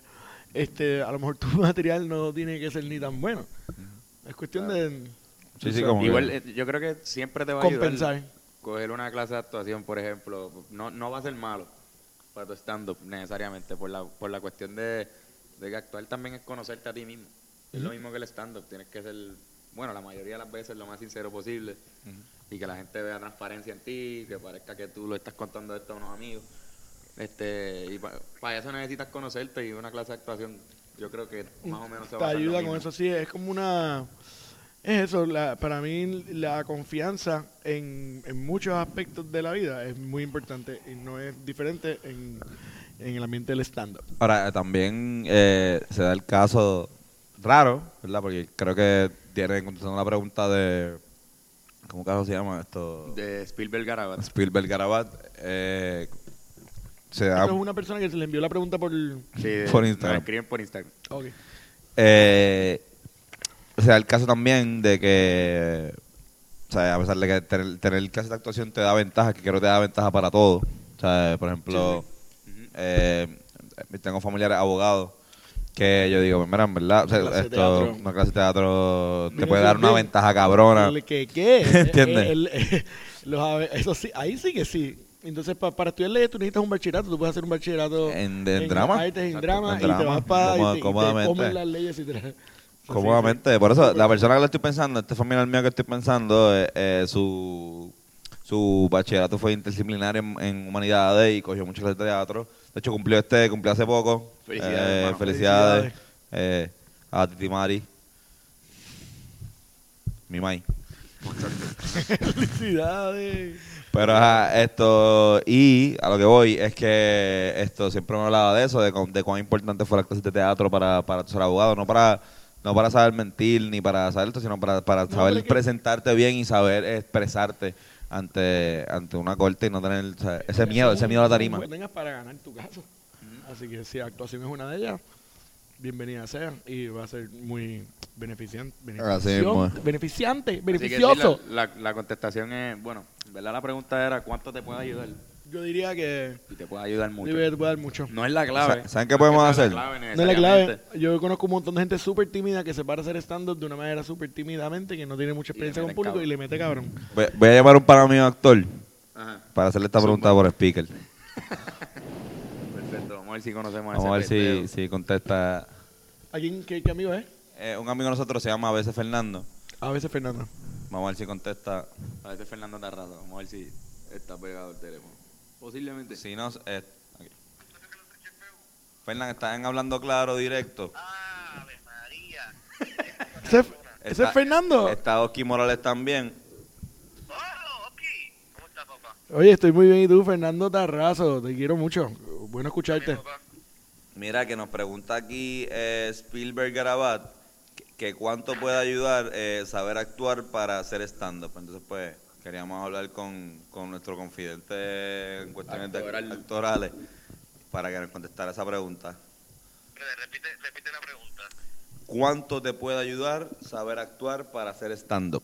este, a lo mejor (laughs) tu material no tiene que ser ni tan bueno. Es cuestión de Sí, sí, como Igual, eh, yo creo que siempre te va a ayudar compensar. coger una clase de actuación, por ejemplo, no, no va a ser malo para tu stand-up necesariamente, por la, por la cuestión de, de que actuar también es conocerte a ti mismo. Es lo mismo que el stand-up, tienes que ser, bueno, la mayoría de las veces lo más sincero posible y que la gente vea transparencia en ti, que parezca que tú lo estás contando esto a unos amigos. Este, y para eso necesitas conocerte y una clase de actuación yo creo que más o menos se te va a ayuda con eso, sí, es como una... Es eso, la, para mí la confianza en, en muchos aspectos de la vida es muy importante y no es diferente en, en el ambiente del stand-up. Ahora, también eh, se da el caso raro, ¿verdad? Porque creo que tiene, contestando la pregunta de. ¿Cómo caso se llama esto? De Spielberg Garabat. Spielberg Garabat. Eh, se da. Esto es una persona que se le envió la pregunta por... Sí, Por Instagram. escriben por Instagram. Ok. Eh, se da el caso también de que. O sea, a pesar de que tener, tener clases de actuación te da ventaja, que creo que te da ventaja para todo. O sea, por ejemplo, eh, tengo familiares abogados que yo digo, mira, en verdad, o sea, Una clase de esto, teatro. una clase de teatro te Mira, puede dar una bien. ventaja cabrona. El que qué. (laughs) ¿Entiendes? El- el- (laughs) los eso sí, ahí sí que sí. Entonces, pa- para estudiar leyes, tú necesitas un bachillerato. Tú puedes hacer un bachillerato En- en drama. artes, en drama, en y te drama, vas para. y te, y te cómodamente. comen las leyes y te. Cómodamente. Por eso, la persona que le estoy pensando, este familiar mío que estoy pensando, eh, eh, su, su bachillerato fue interdisciplinario en, en humanidades y cogió muchas clases de teatro. De hecho, cumplió este, cumplió hace poco. Felicidades, Eh, hermano. felicidades. Felicidades. eh, a Titi Mari. Mi mai. (laughs) Felicidades. Pero ajá, esto, y a lo que voy es que esto siempre me hablaba de eso, de, de cuán importante fue la clase de teatro para, para ser abogado, no para no para saber mentir ni para saber esto, sino para, para No, saber es que- presentarte bien y saber expresarte ante, ante una corte y no tener o sea, ese miedo, ese miedo a la tarima. Que tengas para ganar tu caso. Así que si actuación es una de ellas, bienvenida sea. Y va a ser muy beneficiante. Beneficiante, Así que sí, beneficioso. la, la- la contestación es, bueno, en verdad la pregunta era cuánto te puede ayudar. Yo diría que Y te puede ayudar mucho. debe puede dar mucho. No es la clave. Sa- ¿saben qué No podemos hacer? La clave No es la clave. Yo conozco un montón de gente súper tímida que se para a hacer stand-up de una manera súper tímidamente, que no tiene mucha experiencia con público cabrón. y le mete cabrón. Voy, voy a llamar a un pana mío actor Ajá. para hacerle esta pregunta por speaker. Perfecto. Vamos a ver si conocemos a Vamos a ver si, si contesta. ¿A quién, qué, qué amigo es? Eh, un amigo de nosotros se llama a veces Fernando. A veces Fernando. Vamos a ver si contesta. A veces Fernando está rato. Vamos a ver si está pegado el teléfono. Posiblemente. Si no, eh, aquí. Fernán, ¿están hablando claro, directo? ¿Ese, es- ese Está- es Fernando? Está Oski Morales también. Oye, estoy muy bien. ¿Y tú, Fernando Tarrazo? Te quiero mucho. Bueno escucharte. Mira, que nos pregunta aquí eh, Spielberg Garabat que, que cuánto puede ayudar eh, saber actuar para hacer stand-up. Entonces, pues, queríamos hablar con, con nuestro confidente en cuestiones de Actoral. actorales para que nos contestara esa pregunta. Repite, repite la pregunta. ¿Cuánto te puede ayudar saber actuar para hacer stand-up?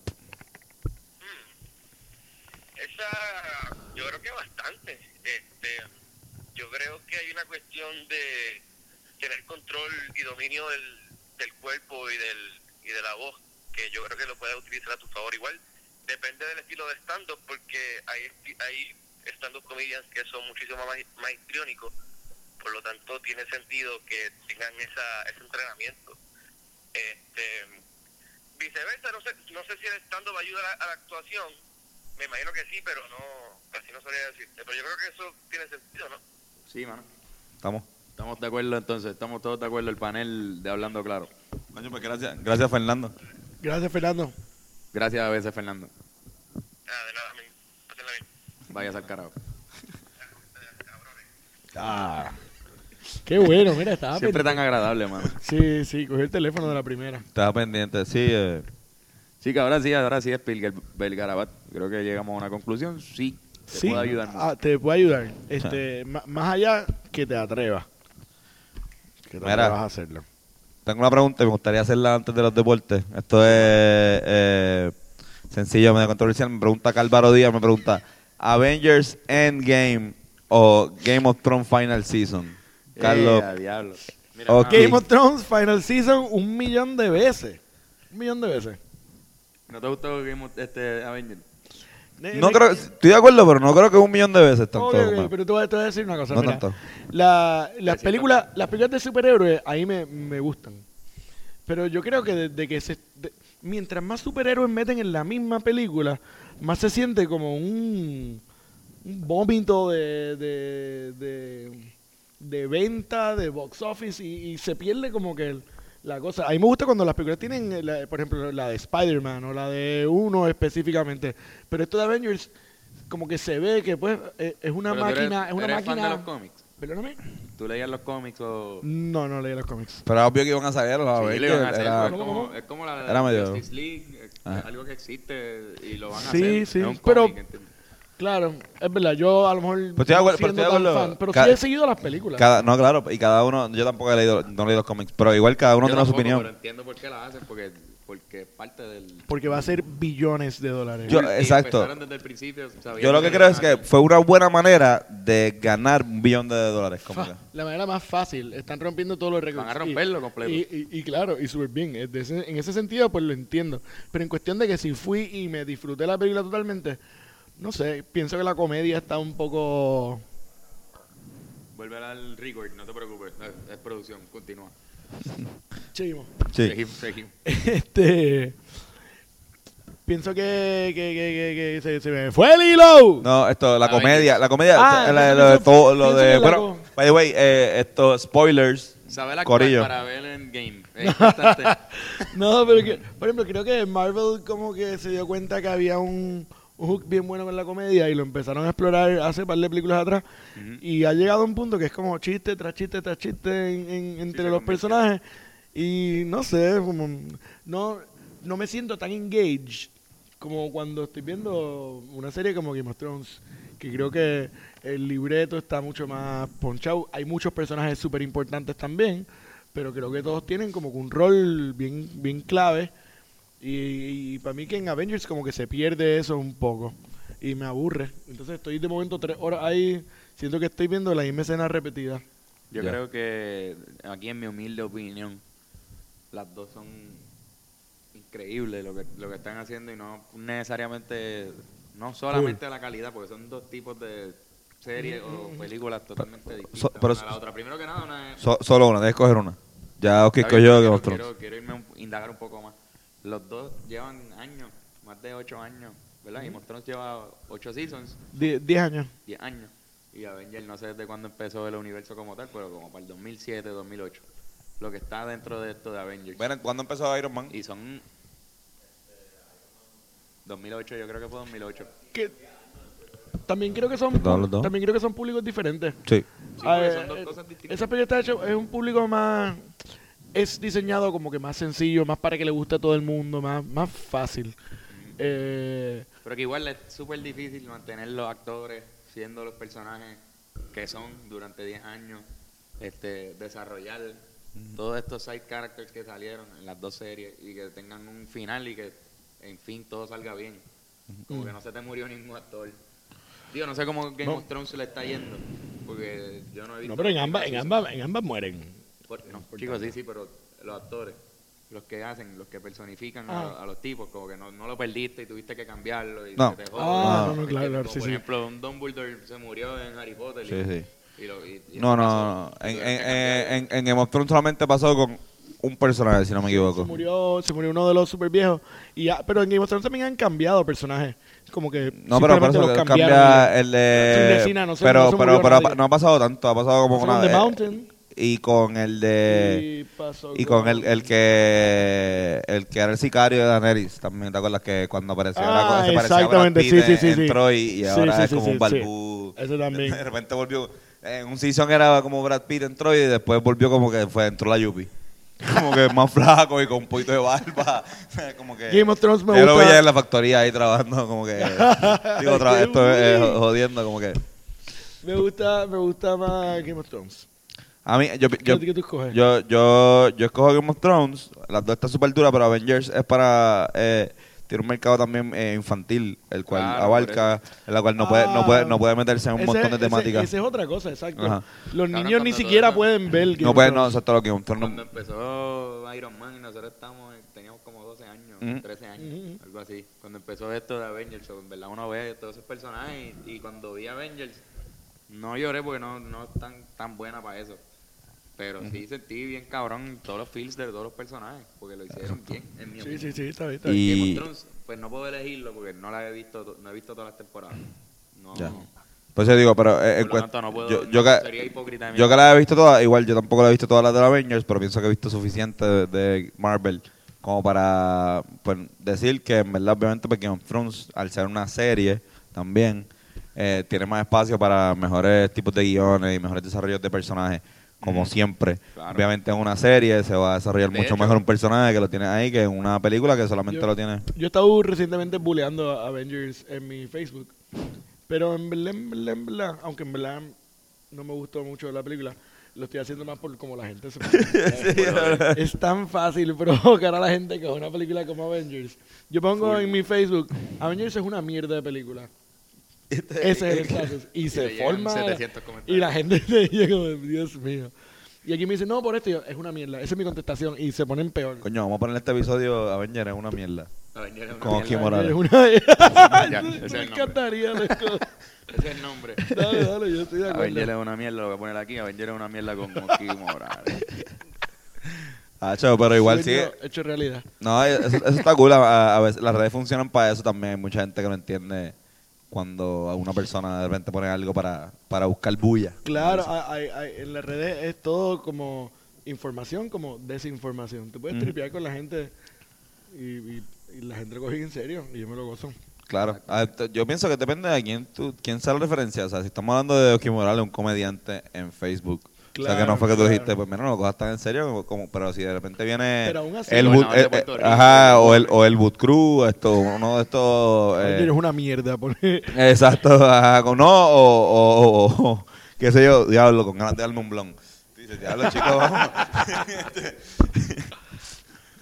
Esa, yo creo que bastante. Este, yo creo que hay una cuestión de tener control y dominio del, del cuerpo y del y de la voz, que yo creo que lo puedes utilizar a tu favor. Igual depende del estilo de stand-up, porque hay, hay stand-up comedians que son muchísimo más, más histriónicos, por lo tanto tiene sentido que tengan esa, ese entrenamiento. Este, viceversa, no sé, no sé si el stand-up ayuda a la, a la actuación, me imagino que sí, pero no, así no sabría decirte. Pero yo creo que eso tiene sentido, ¿no? Sí, mano. ¿Estamos? Estamos de acuerdo entonces. Estamos todos de acuerdo. El panel de Hablando Claro. Coño, pues gracias, gracias Fernando. Gracias, Fernando. Gracias a veces, Fernando. Ah, de nada, men. Pásenla bien. Vayas al carajo. Ah. Qué bueno, mira, estaba Siempre pendiente. tan agradable, mano. Sí, sí, cogió el teléfono de la primera. Estaba pendiente, sí. eh, Sí, que ahora sí, ahora sí es Pilger Belgarabat. Creo que llegamos a una conclusión. Sí, te Sí, puede ayudar ah, te puede ayudar. Este, más allá que te atrevas. Que te atrevas a hacerlo. Tengo una pregunta y me gustaría hacerla antes de los deportes. Esto es eh, sencillo, medio controversial. Me pregunta Cálvaro Díaz, me pregunta Avengers Endgame o Game of Thrones Final Season. Carlos, Eh, diablo. Mira, Game of Thrones Final Season un millón de veces. Un millón de veces. ¿No te gustó Game of este Avenger? No creo, estoy de acuerdo, pero no creo que un millón de veces tanto. Pero te voy, a, te voy a decir una cosa. No mira. tanto. La- las, películas, las películas de superhéroes ahí me, me gustan. Pero yo creo que desde que se... de- mientras más superhéroes meten en la misma película, más se siente como un, un vómito de, de, de, de venta, de box office, y, y se pierde como que el- la cosa. A mí me gusta cuando las películas tienen, eh, la- por ejemplo, la de Spider-Man o la de uno específicamente. Pero esto de Avengers, como que se ve que pues eh, es una Pero tú eres- máquina... es una eres máquina... fan de los cómics? Perdóname. ¿Tú leías los cómics o...? No, no leí los cómics. Pero era obvio que iban a saber, a Sí, iban a hacer, era- es, como, es como la Justice League, eh, Ajá. algo que existe y lo van a Sí, hacer. sí, un pero-. Claro, es verdad. Yo a lo mejor Pues estoy de acuerdo- no pero siendo estoy de tan acuerdo. fan, pero Ca- sí he seguido las películas. cada, no, claro, y cada uno, yo tampoco he leído, no he leído los cómics, pero igual cada uno Yo tiene su opinión. Pero entiendo por qué la hacen, porque porque es parte del... Porque va a ser billones de dólares. Yo- Y exacto. empezaron desde el principio, sabiendo Yo lo que que creo es que fue una buena manera de ganar un billón de dólares. Como que. Fa, la manera más fácil. Están rompiendo todos los récords. Van a Y- romperlo completo. Y, y- y claro, y súper bien. En ese sentido, pues lo entiendo. Pero en cuestión de que si fui y me disfruté la película totalmente, no sé, pienso que la comedia está un poco... Vuelve al record, no te preocupes, es, es producción, continúa. (laughs) Chimo. Sí. Seguimos, seguimos. Este... Pienso que, que, que, que- que se, se me fue el hilo. No, esto, la comedia, la comedia, Ah, la- lo de pienso- todo, lo pienso de, que la bueno, co- by the way, eh, esto, spoilers, Saber actuar Corillo. para ver el game. Es importante. (laughs) No, pero que, por ejemplo, creo que Marvel como que se dio cuenta que había un, un hook bien bueno con la comedia y lo empezaron a explorar hace par de películas atrás Ujú. y ha llegado a un punto que es como chiste tras chiste tras chiste en- en- entre se los personajes y no sé, como no, no me siento tan engaged como cuando estoy viendo una serie como Game of Thrones, que creo que el libreto está mucho más ponchado. Hay muchos personajes súper importantes también, pero creo que todos tienen como un rol bien, bien clave. Y, y para mí que en Avengers como que se pierde eso un poco. Y me aburre. Entonces estoy de momento tres horas ahí, siento que estoy viendo la misma escena repetida. Yo creo que aquí en mi humilde opinión, las dos son increíbles lo que, lo que están haciendo y no necesariamente, no solamente la calidad, porque son dos tipos de series o películas totalmente distintas pero- una a la otra. Primero que nada, una es... So- solo una, debes coger una. Ya, ok, cogió quiero, quiero, irme un- indagar un poco más. Los dos llevan años, más de ocho años, ¿verdad? Of Thrones lleva ocho seasons, Die- diez años. 10 años. Y Avengers no sé desde cuándo empezó el universo como tal, pero como para el 2007, 2008. Lo que está dentro de esto de Avengers. Bueno, ¿Cuándo empezó Iron Man? Y son... 2008, yo creo que fue 2008. Que también creo que son Los dos, los dos. también creo que son públicos diferentes. Sí. Sí, Ah, porque eh, son dos eh, cosas distintas. Esa película está hecha, es un público más es diseñado como que más sencillo, más para que le guste a todo el mundo, más más fácil. Eh, Pero que igual es súper difícil mantener los actores siendo los personajes que son durante 10 años, este, desarrollar todos estos side characters que salieron en las dos series y que tengan un final y que en fin todo salga bien. Como que no se te murió ningún actor. Digo, no sé cómo Game No. of Thrones se le está yendo, porque yo no he visto... no, pero en ambas en ambas en ambas mueren. No, chicos, sí, sí, pero los actores, los que hacen, los que personifican a, Ah. los- a los tipos, como que no, no lo perdiste y tuviste que cambiarlo y No. se te jode. Ah, no, no, ¿Me claro, claro, Como sí, por sí. ejemplo, un Dumbledore se murió en Harry Potter. y- Sí, sí. y lo- y- y No, no, pasó. no. En, Tuvieron en, en, en Game of Thrones solamente pasó con un personaje, si no me Se equivoco. murió, se murió uno de los super viejos. Y ya- pero en Game of Thrones también han cambiado personajes. Como que No, pero por eso cambia el de... Sin Resina, no se- pero, no se pero, murió pero ha no ha pasado tanto, ha pasado como una... The eh, Mountain. Y con el de... y Y con el, el que el que era el sicario de Daenerys, también te acuerdas que cuando apareció Ah, se parecía exactamente, Pitt sí, sí, sí, en sí. Troy y Sí, ahora es como un barbú. Ese también. De repente volvió en un season era como Brad Pitt en Troy y después volvió como que fue entró la Yuppie. (laughs) Como que más flaco y con un poquito de barba. (laughs) como que Game of Thrones me yo lo gusta- veía en la factoría ahí trabajando como que (laughs) digo otra vez esto es Qué jodiendo como que Me gusta, me gusta más Game of Thrones. A mí yo ¿Qué, yo, qué tú escoges? Yo, yo, yo escojo Game of Thrones. Las dos están súper duras, pero Avengers es para. Eh, tiene un mercado también eh, infantil, el cual Claro, abarca, en la cual no puede, no puede, no puede meterse en un Ese- montón de temáticas. Esa es otra cosa, exacto. Ajá. Los niños ni siquiera pueden ver Game no of puede, no, Thrones. exacto lo que Thrones Cuando no- empezó Iron Man y nosotros estábamos, teníamos como 12 años, Ujú. 13 años, algo así. Cuando empezó esto de Avengers, en verdad uno ve todos esos personajes y, y cuando vi Avengers, no lloré porque no, no es tan, tan buena para eso. Pero sí sentí bien cabrón todos los feels de todos los personajes, porque lo hicieron bien, en mi Sí, opinión. sí, sí, está bien. Está bien. Y- Game of Thrones, pues no puedo elegirlo porque no la he visto, to- no he visto todas las temporadas. No, Ya. Pues yo digo, pero eh, en por lo cuest- tanto no puedo, yo, no, yo que, sería hipócrita de mi yo que la he visto todas, igual yo tampoco la he visto todas las de Avengers, pero pienso que he visto suficiente de, de Marvel como para pues, decir que en verdad obviamente porque Game of Thrones, al ser una serie también, eh, tiene más espacio para mejores tipos de guiones y mejores desarrollos de personajes, como siempre. Claro. Obviamente en una serie se va a desarrollar De mucho hecho. mejor un personaje que lo tiene ahí que en una película que solamente Yo- lo tiene... Yo he estado recientemente bulleando a Avengers en mi Facebook. Pero en verdad, en verdad, en verdad, aunque en verdad no me gustó mucho la película, lo estoy haciendo más por como la gente se (laughs) Es tan fácil provocar a la gente con una película como Avengers. Yo pongo en mi Facebook, Avengers es una mierda de película. Ese es el estatus. Y se le llegan forma. 700 comentarios. Y la gente se dice como, Dios mío. Y aquí me dicen, no, por esto, Y yo, es una mierda. Esa es mi contestación. Y se ponen peor. Coño, vamos a ponerle este episodio Avenger es una mierda. Avengers es una Como mierda. Morales. Es una... (laughs) Ya, ese es me el nombre. encantaría. (laughs) Ese es el nombre. Dale, dale, yo estoy de acuerdo. Avengers es una mierda, lo voy a poner aquí. Avengers es una mierda con Kim Morales. Ah, chavo, pero igual sí. Hecho realidad. No, eso, eso está cool. A, a veces las redes funcionan para eso también. Hay mucha gente que no entiende cuando a una persona de repente pone algo para, para buscar bulla. Claro, hay- hay- hay- en las redes es todo como información, como desinformación. Tú puedes Ujú. tripear con la gente y, y- y la gente lo coge en serio y yo me lo gozo. Claro. Ah, Yo pienso que depende de quién, tú, quién sea la referencia. O sea, si estamos hablando de Kim Morales, un comediante en Facebook. O sea, que Claro, no fue que tú claro. dijiste, pues mira, no lo cojas tan en serio. Como, como- pero si de repente viene Pero aún así- el, Boot- eh, eh, ajá, o el, o el Boot Crew, esto, uno de estos... eh, Avengers es una mierda. pone- (laughs) Exacto, ajá, con- no, o, o, o- o- qué sé yo, diablo, con ganas de darme un blon. Dice, diablo, chico, vamos. (laughs)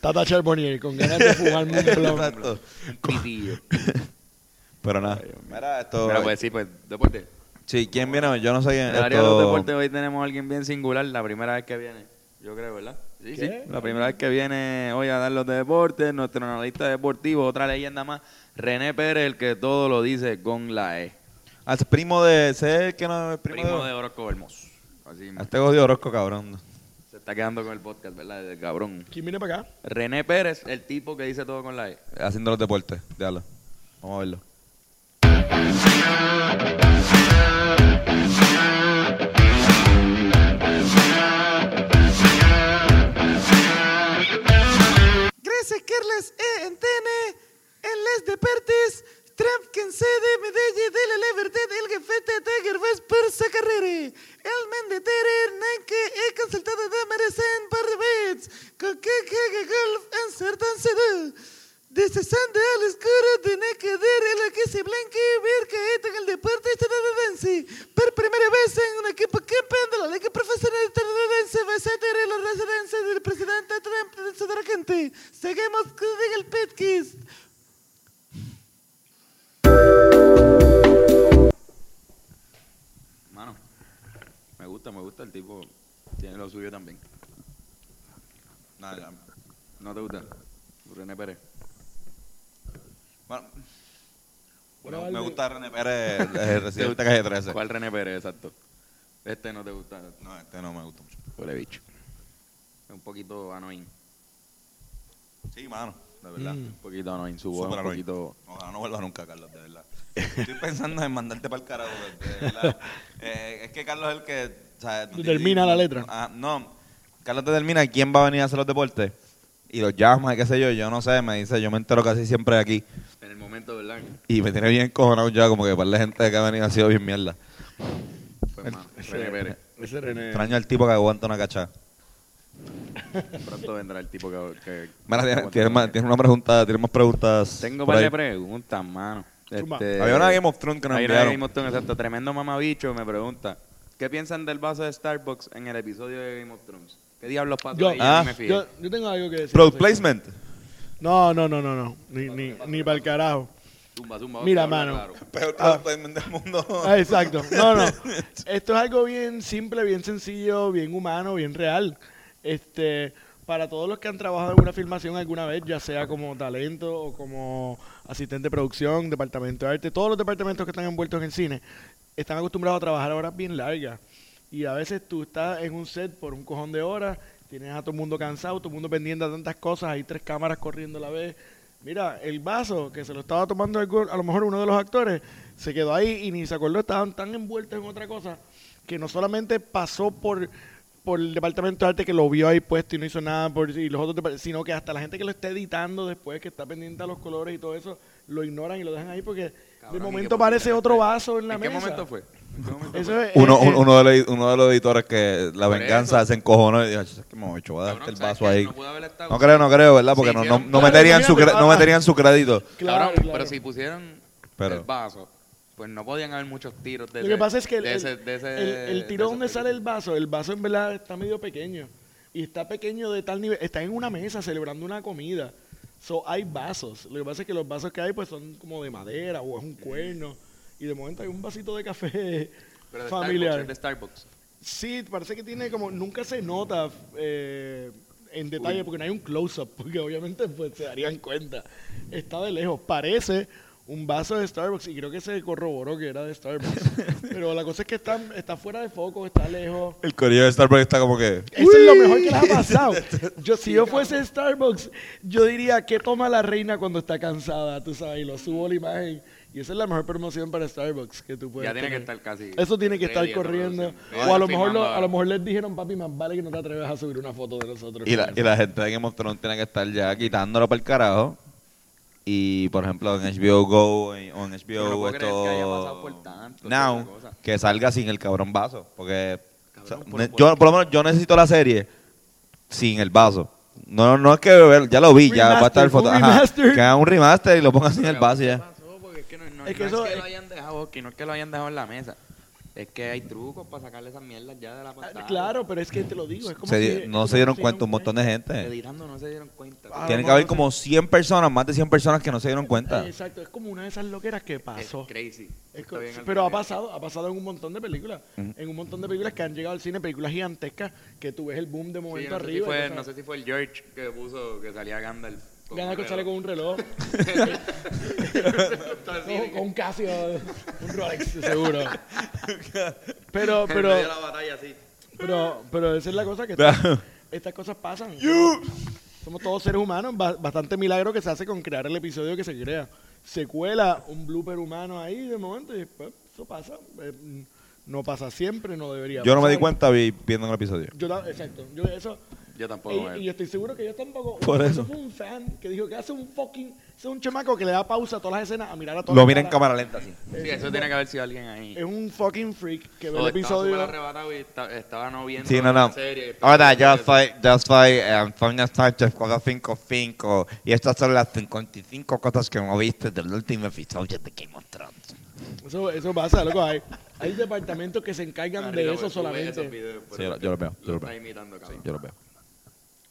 Tata Charbonnier con ganas de fumarme un blon. Exacto. Un pitillo. (laughs) Pero nada, mira esto. Pero pues sí, pues, deporte. Sí, ¿quién viene? Yo no sé quién. En el área de los deportes hoy tenemos a alguien bien singular, la primera vez que viene, yo creo, ¿verdad? Sí, ¿Qué? sí. La primera vez que viene hoy a dar los de deportes, nuestro analista deportivo, otra leyenda más, René Pérez, el que todo lo dice con la E. Ah, es primo de. ¿Ese es el que no es primo, Primo de. de Orozco Hermoso. Así mismo. Este odio Orozco, cabrón. se está quedando con el podcast, ¿verdad? El cabrón. ¿Quién viene para acá? René Pérez, el tipo que dice todo con la E. Haciendo los deportes, diablo. Vamos a verlo. Gràcies, Carles E. Antena, en les deportes, Trump concede medalla de la libertad al jefe de Gervais per carrera. El mandatari Nanke he consultado de Maracén per debats, con que que golf encertant-se de. Descesando al oscuro de Nacader en la que se blanque ver que en el deporte estadounidense. Por primera vez en un equipo campeón de la Liga Profesional Estadounidense va a ser la residencia del presidente Trump de Sudarcante. Seguimos con el podcast. Mano, me gusta, me gusta el tipo. Tiene lo suyo también. Nada, ya. ¿No te gusta? René Pérez. Bueno, Bueno, me, vale. me gusta René Pérez, el, el residente calle 13. ¿Cuál René Pérez, exacto? Este no te gusta, No, este no me gusta mucho. huele bicho. Es un poquito annoying. Sí, mano, de verdad. Mm. Un poquito annoying, su voz Súper un annoying. poquito... Ojalá no vuelva nunca, Carlos, de verdad. Estoy pensando en mandarte para el carajo, verdad. (laughs) Eh, es que Carlos es el que... o sea, Determina la letra. Ah, no, Carlos determina quién va a venir a hacer los deportes. Y los llama, y qué sé yo, yo no sé, me dice, yo me entero casi siempre aquí. En el momento, ¿verdad? Y me tiene bien cojonado ya, como que para la gente que ha venido ha sido bien mierda. Pues, mano, René Pérez. Ese René. Extraño al tipo que aguanta una cachada. Pronto vendrá el tipo que... que Mira, tiene, tiene más, tiene una pregunta, tiene más preguntas. Tengo de preguntas, mano. Este, Había una Game of Thrones que nos enviaron. Game of Thrones, exacto. Tremendo mamabicho me pregunta. ¿Qué piensan del vaso de Starbucks en el episodio de Game of Thrones? ¿Qué diablos pasó Yo, ahí? Ah. Ni me fijé. yo, yo tengo algo que decir. Product placement. No, no, no, no, no. Ni, ni, ni para el carajo. Zumba, zumba, Mira, habla mano. claro. (laughs) Peor Ah. product placement del mundo. Ah, exacto. No, no. (laughs) Esto es algo bien simple, bien sencillo, bien humano, bien real. Este, para todos los que han trabajado en una filmación alguna vez, ya sea como talento o como asistente de producción, departamento de arte, todos los departamentos que están envueltos en el cine, están acostumbrados a trabajar horas bien largas. Y a veces tú estás en un set por un cojón de horas, tienes a todo el mundo cansado, todo el mundo pendiente de tantas cosas, hay tres cámaras corriendo a la vez. Mira, el vaso que se lo estaba tomando algo- a lo mejor uno de los actores, se quedó ahí y ni se acordó, estaban tan envueltos en otra cosa que no solamente pasó por, por el departamento de arte que lo vio ahí puesto y no hizo nada, por, y los otros sino que hasta la gente que lo está editando después, que está pendiente a los colores y todo eso, lo ignoran y lo dejan ahí porque Cabrón, de ¿y momento parece otro vaso en la ¿En qué mesa. momento fue? ¿En qué momento Eso fue? es, Uno, es- un- uno, de los, uno de los editores que la venganza eso. se encojonó y dijo, "Ch, que me voy a Cabrón, el ¿sabes vaso ahí. No No creo, no creo, ¿verdad? Porque Sí, no, no, no Claro, meterían su, no meterían su crédito. Claro, Cabrón, claro. pero si pusieron Pero- el vaso, pues no podían haber muchos tiros de Lo que pasa es que el, ese- el- el tiro donde sale el vaso, el vaso en verdad está medio pequeño. Y está pequeño de tal nivel, está en una mesa celebrando una comida. So, hay vasos. Lo que pasa es que los vasos que hay pues son como de madera o es un cuerno. Y de momento hay un vasito de café Pero de familiar. Starbucks, de Starbucks. Sí, parece que tiene como, nunca se nota eh, en detalle porque no hay un close-up, porque obviamente pues se darían cuenta. Está de lejos, parece un vaso de Starbucks y creo que se corroboró que era de Starbucks. (laughs) Pero la cosa es que está, está fuera de foco, está lejos. El corillo de Starbucks está como que. Eso es lo mejor que les ha pasado. (laughs) Yo, si yo fuese Starbucks, yo diría que toma la reina cuando está cansada, tú sabes, y lo subo a la imagen. Y esa es la mejor promoción para Starbucks que tú puedes Ya tiene que tener. estar casi. Eso tiene que estar corriendo. O a lo, mejor lo- a lo mejor les dijeron, papi, más vale que no te atreves a subir una foto de nosotros. Y la, y eso". la gente de Game of Thrones tiene que estar ya quitándolo para el carajo. Y por ejemplo en HBO Go o en Yo no HBO que haya pasado esto por tanto, Now que salga sin el cabrón vaso. Porque o sea, Cabrón, por- ne- por- yo por lo menos yo necesito la serie sin el vaso. No, no es que ver- ya lo vi, ya va a estar el foto. Ajá, remaster. que hagan un remaster y lo pongan sin el vaso y ¿qué ya. pasó? Porque es que no, no- Es que no eso es que es- lo hayan dejado aquí, no es que lo hayan dejado en la mesa. Es que hay trucos para sacarle esas mierdas ya de la Ah, pantalla. Claro, pero es que te lo digo. Es como Se di- no se dieron cuenta un montón de gente. Editando no se dieron cuenta. Ah, Tiene que haber no como 100 personas, más de 100 personas que no se dieron cuenta. Exacto, es como una de esas loqueras que es pasó. crazy. Es al pero ha pasado, ha pasado en un montón de películas. En un montón de películas que han llegado al cine, películas gigantescas, que tú ves el boom de Sí, momento no, sé si arriba. fue, no sé si fue el George que puso que salía Gandalf. Gana que sale con un reloj. (laughs) (laughs) con, con un Casio, un Rolex, seguro. (laughs) Pero, En pero, medio de la batalla, sí. pero, pero esa es la cosa que Claro. estas cosas pasan. Somos todos seres humanos, ba- bastante milagro que se hace con crear el episodio que se crea. Se cuela un blooper humano ahí de momento y después eso pasa. Eh, No pasa siempre, no debería Yo no me di pasar. cuenta vi- viendo el episodio. Yo, ta- exacto. Yo eso, Yo tampoco. y, y yo estoy seguro que yo tampoco. Por eso. fue un fan que dijo que hace un fucking. Es un chamaco que le da pausa a todas las escenas a mirar a todas Lo mira en cámara lenta así. Sí, eso tiene que haber sido alguien ahí. Es un fucking freak que ve O el episodio. arrebatado y esta- estaba no viendo Sí, no, la no. serie. Hola, yo soy, yo soy eh, Antonio Sánchez 455 y estas son las 55 cosas que no viste del último episodio de Game of Thrones. Eso, eso pasa, loco. Hay, hay departamentos que se encargan de eso pues, solamente. Sí, yo- lo veo, yo lo veo. imitando, cabrón. Yo lo veo.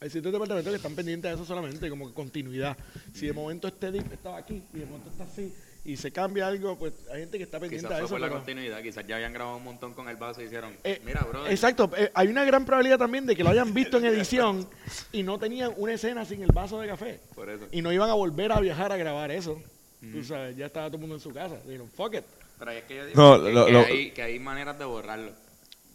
Hay ciertos departamentos que están pendientes de eso solamente, como que continuidad. Si de momento este dip estaba aquí y de momento está así y se cambia algo, pues hay gente que está pendiente Quizás a fue eso. por la pero- continuidad, quizás ya habían grabado un montón con el vaso y hicieron, Eh, mira, bro. Exacto, eh, hay una gran probabilidad también de que lo hayan visto en edición y no tenían una escena sin el vaso de café. Por eso. Y no iban a volver a viajar a grabar eso. Tú sabes, ya estaba todo el mundo en su casa. Dijeron, fuck it. Pero es que yo digo No, que, lo- que lo- hay, que hay maneras de borrarlo.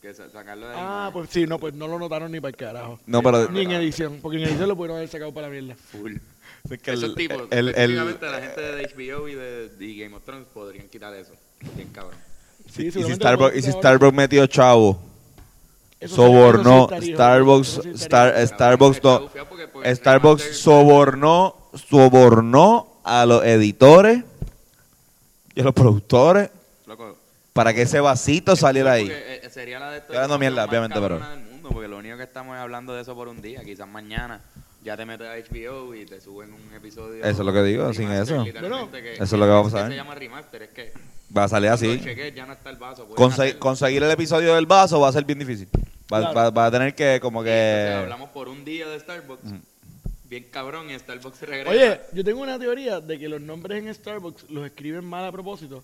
Que sa- sacarlo de ahí. Ah, pues sí, no, pues no lo notaron ni para el carajo. No, pero Ni en edición, porque en edición lo pudieron haber sacado para la mierda. full. es que Esos el, tipos, el, la gente de HBO y de, de Game of Thrones podrían quitar eso. Bien cabrón. Sí, y si Starbucks, y si Starbucks metió chavo, Eso sobornó, eso sí estaría- Starbucks, estaría- Star, Starbucks, no, porque, pues, Starbucks sobornó, sobornó a los editores y a los productores Loco, para que ese vasito saliera ahí. Sería la de hablando mierda, obviamente, pero- cabrona del mundo, porque lo único que estamos es hablando de eso por un día, quizás mañana ya te metes a HBO y te suben un episodio. Eso es lo que digo, sin eso. literalmente, que- Eso es lo que va a pasar. se llama remaster, es que Va a salir así. cheques ya no está el vaso. conseguir el episodio del vaso va a ser bien difícil. Va, Claro. va- va a tener que como Y entonces que... hablamos por un día de Starbucks, bien cabrón, y Starbucks regresa. Oye, yo tengo una teoría de que los nombres en Starbucks los escriben mal a propósito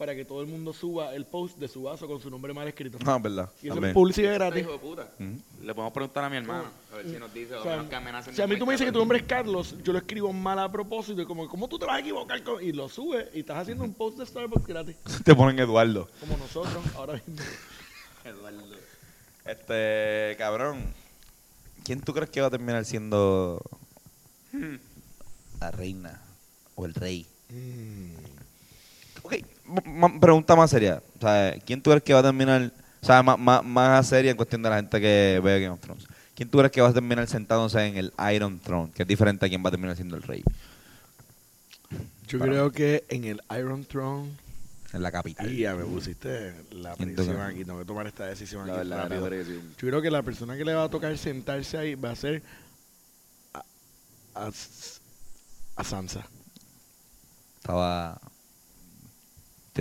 para que todo el mundo suba el post de su vaso con su nombre mal escrito. No, es verdad. Y eso también. es publicidad gratis. hijo de puta. Le podemos preguntar a mi hermano, a ver si nos dice, o, O sea, menos que amenacen si a mí tú me dices que tu nombre es Carlos, yo lo escribo mal a propósito y como, ¿cómo tú te vas a equivocar? con-?" Y lo subes y estás haciendo un post de Starbucks gratis, (laughs) Te ponen Eduardo. como nosotros ahora mismo. (laughs) Eduardo. Este, cabrón. ¿Quién tú crees que va a terminar siendo la reina o el rey? Ok, m- m- pregunta más seria. O sea, ¿quién tú crees que va a terminar, o sea, más, más, más seria en cuestión de la gente que ve Game of Thrones? ¿Quién tú crees que va a terminar sentándose en el Iron Throne, que es diferente a quién va a terminar siendo el rey? Yo Para- creo que en el Iron Throne... En la capital. Y ya me pusiste la ¿Quién presión aquí, tengo que tomar esta decisión La aquí verdad, rápido. la. Yo creo que la persona que le va a tocar sentarse ahí va a ser a, a, a Sansa. Estaba.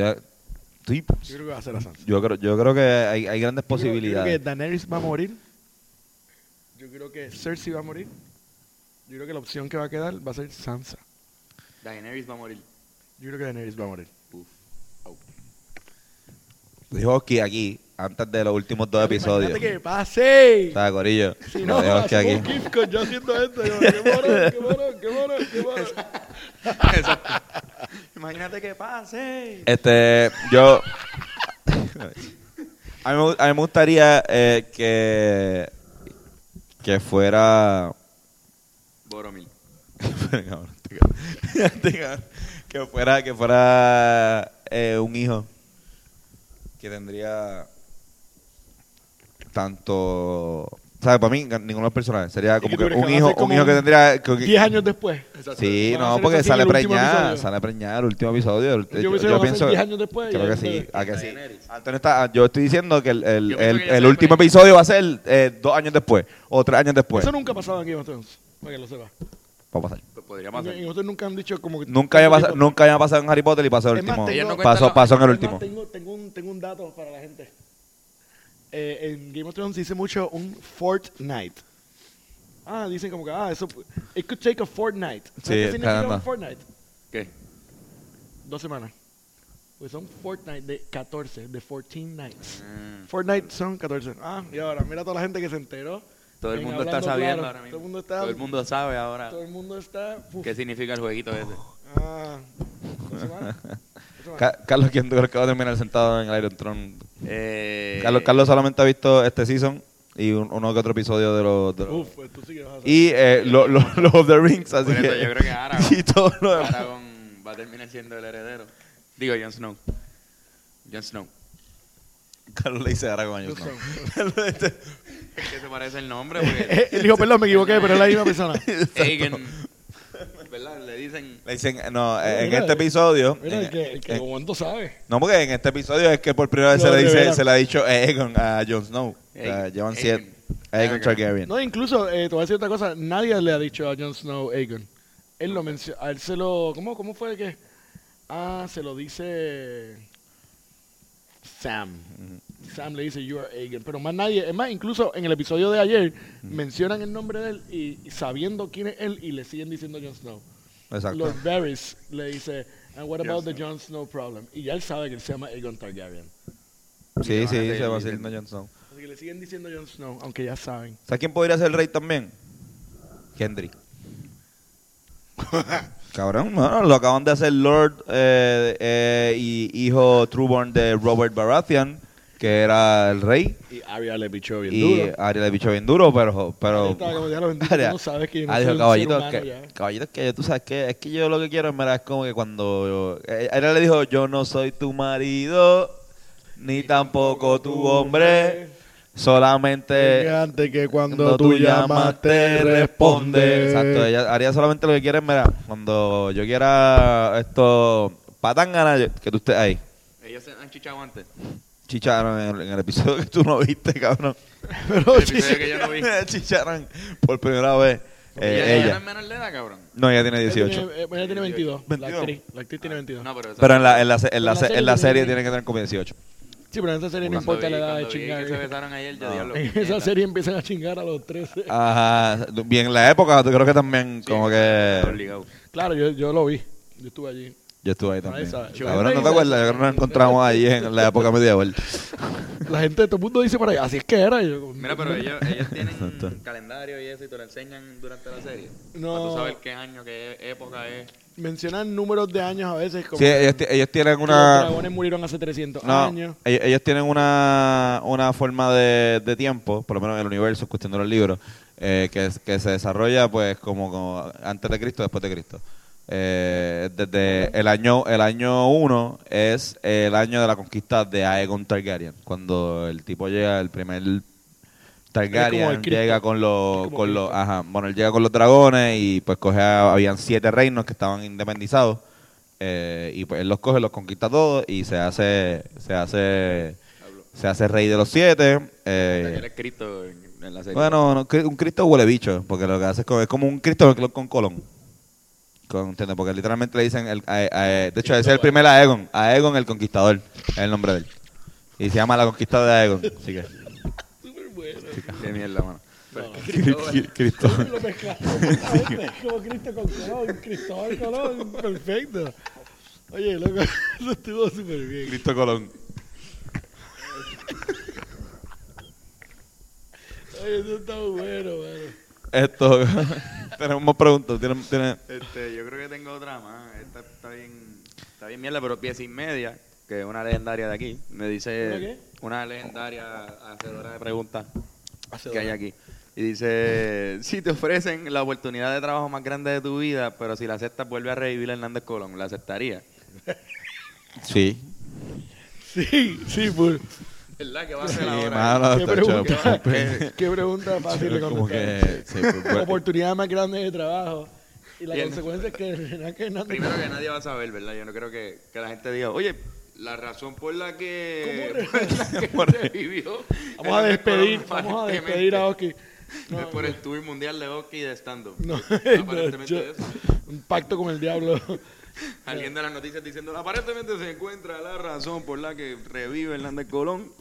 Estoy- Yo creo que va a ser a Sansa. yo creo, yo creo que hay, hay grandes Yo creo- posibilidades. Yo creo que Daenerys va a morir. Yo creo que Cersei va a morir. Yo creo que la opción que va a quedar va a ser Sansa. Daenerys va a morir. Yo creo que Daenerys va a morir. Dijo Oski aquí, antes de los últimos dos episodios. Imagínate que pase. Está, Corillo. Si no, Oski hacemos aquí. un GIF con yo haciendo esto. Yo, qué mono, qué mono, qué mono, qué mono. (laughs) Imagínate que pase. Este, yo. A mí, a mí me gustaría eh, que. Que fuera. Boromir. (laughs) Este que fuera. Que fuera eh, un hijo. Que tendría. Tanto. ¿Sabes? Para mí, ninguno de los personajes. Sería como que un hijo, un hijo que tendría. que- Diez años después. Sí, Van no, porque sale en el último preñada, episodio. sale preñada el último episodio. Yo yo, yo pienso, 10 años después, creo que sí, ustedes. a que sí. Antonio está, yo estoy diciendo que el, el, el- último episodio va a ser eh, dos años después o tres años después. Eso nunca ha pasado of Thrones. Para que lo sepa. Va a pasar. Pues podría pasar. Of Thrones nunca han dicho como que. Nunca había pasado, nunca había pasado en Harry Potter y pasó el Es más, último. pasó, en el último. tengo, tengo, un, tengo un dato para la gente. Eh, en Game of Thrones dice mucho un fortnight. Ah, dicen como que, ah, eso. It could take a fortnight. ¿Sabes Sí, qué significa caramba. un fortnight? ¿Qué? Dos semanas. Pues son fortnight de 14, de 14 nights. Mm, Fortnight son 14. Ah, y ahora, mira toda la gente que se enteró. todo el mundo está sabiendo Claro, ahora mismo. todo el mundo está- Todo el mundo sabe ahora Todo el mundo está. uf, qué significa el jueguito ese. ah, dos semanas. (laughs) Ca- Carlos, ¿quién tú crees que va a terminar sentado en el Iron Throne? Eh, Carlos, Carlos solamente ha visto este season y un- uno que otro episodio de los. de los- Uf, pues tú sí que vas a hacer. y eh, (laughs) los lo, los of the Rings, así eso que. yo creo que Aragorn, (laughs) y todo lo demás. Aragorn va a terminar siendo el heredero. Digo, Jon Snow. Jon Snow. Carlos le dice Aragorn a Jon (laughs) Snow. Es que se parece el nombre porque Él dijo, perdón, me equivoqué, pero es la misma persona. Aegon, ¿verdad? Le dicen Le dicen, no, en este episodio. Mira, en- el que, el que en- sabe. no, porque en este episodio es que por primera vez se le, dice, se le ha dicho Aegon a Jon Snow. O sea, Aegon. llevan Aegon. siete. Aegon Aegon. Targaryen. No, incluso, eh, te voy a decir otra cosa, nadie le ha dicho a Jon Snow Aegon. Él lo mencionó, a él se lo, ¿cómo, cómo fue que? Ah, se lo dice Sam. Sam le dice, you are Aegon. Pero más nadie, es más, incluso en el episodio de ayer, mencionan el nombre de él y, y sabiendo quién es él y le siguen diciendo Jon Snow. Exacto. Lord Varys le dice, and what about the Jon Snow problem? Y ya él sabe que él se llama Aegon Targaryen. Sí, a sí, se va diciendo. siguiendo Jon Snow. Así que le siguen diciendo Jon Snow, aunque ya saben. ¿Sabes quién podría ser el rey también? Gendry. (laughs) Cabrón, bueno, lo acaban de hacer Lord eh, eh, y hijo Trueborn de Robert Baratheon, que era el rey. Y Arya le pichó bien Y duro. Arya le bicho bien duro, pero... pero Arya estaba como, "Ya lo bendito, Arya- tú no sabes que yo no Ah, soy dijo, un caballito, ser es humano que, ya". caballito, es que tú sabes que es que yo lo que quiero en verdad es como que cuando eh, Arya le dijo, yo no soy tu marido, ni tampoco tu hombre, solamente Que antes que cuando cuando tú llamas te responde. Exacto, ella haría solamente lo que quiere, mira, cuando yo quiera esto, patangana, que tú estés ahí. Ellos se han chichado antes. Chicharon en el, en el episodio que tú no viste, cabrón. Pero, El episodio que yo no vi. Chicharon por primera vez. eh, ella, ella no ella. es menor de edad, cabrón. No, ella tiene ella 18. tiene, eh, ella tiene 22. La 22. actriz, la actriz tiene 22. No, pero, en la, en la, en la, En la se- serie en la tiene serie 20. tiene que tener como 18. Sí, pero en esa serie no importa vi- la edad de que se chingar. besaron ayer, yo No. diablo. En esa serie empiezan a chingar a los 13. Ajá. Bien, en la época, yo creo que también, como que. Obligado. Claro, yo, yo lo vi. Yo estuve allí. Yo estuve ahí Nadie también. Cabrón, ¿no te acuerdas? Que nos encontramos ahí en la época medieval. (laughs) La gente, todo el mundo dice por ahí, así es que era. Y yo, Mira, pero ellos, (laughs) ellos tienen un calendario y eso y te lo enseñan durante la serie. No. Para tú saber qué año, qué época es. Mencionan números de años a veces. Como Sí, ellos, ti- ellos tienen Los una. dragones murieron hace 300 No, años. ellos, ellos tienen una, una forma de, de tiempo, por lo menos en el universo, es cuestión de los libros, eh, que, es- que se desarrolla pues como, como antes de Cristo, después de Cristo. Eh, desde el año el año 1 es el año de la conquista de Aegon Targaryen, cuando el tipo llega, el primer Targaryen llega con los, con los, ajá, bueno, él llega con los dragones y pues coge, a- habían siete reinos que estaban independizados eh, y pues él los coge, los conquista todos y se hace, se hace, se hace rey de los siete. eh, Cristo en, en la serie. bueno, no, un Cristo huele bicho, porque lo que hace es como, es como un Cristo con colón. Con, ¿entiendes? Porque literalmente le dicen, el, a- a- de hecho, ese es el primer Aegon. Aegon el Conquistador, es el nombre de él. Y se llama La Conquista de Aegon. Así que, Súper bueno. Qué mierda, mano. Cristo. Lo mezclaste perfectamente, como Cristo con Colón, Cristóbal Colón, perfecto. Oye, loco, (laughs) eso estuvo súper bien. Cristo Colón. Oye, eso está bueno, mano. Esto, (laughs) tenemos más preguntas. ¿Tiene, tiene- Este, yo creo que tengo otra más. Esta está bien, está bien mierda, pero pieza y media, que es una legendaria de aquí. Me dice ¿Una qué? una legendaria hacedora de preguntas Hacedora. que hay aquí. Y dice, si te ofrecen la oportunidad de trabajo más grande de tu vida, pero si la aceptas vuelve a revivir a Hernández Colón, ¿la aceptaría? Sí. Sí, sí, pues. ¿Verdad que va a Sí, ser ahora? ¿Qué pregunta? Qué pregunta fácil de contestar. que, sí, pues, bueno. Oportunidad más grande de trabajo. Y la Bien. consecuencia es que Renan Hernández- Primero que nadie va a saber, ¿verdad? Yo no creo que, que la gente diga, oye, la razón por la que, ¿Cómo por la que (laughs) revivió Vamos a despedir, vamos a despedir a Oski. es por el tour mundial de hockey y de stand-up. (laughs) (laughs) No, Aparentemente yo- eso. un pacto con el diablo. Alguien de las noticias diciendo, aparentemente se encuentra la razón por la que revive Hernández Colón.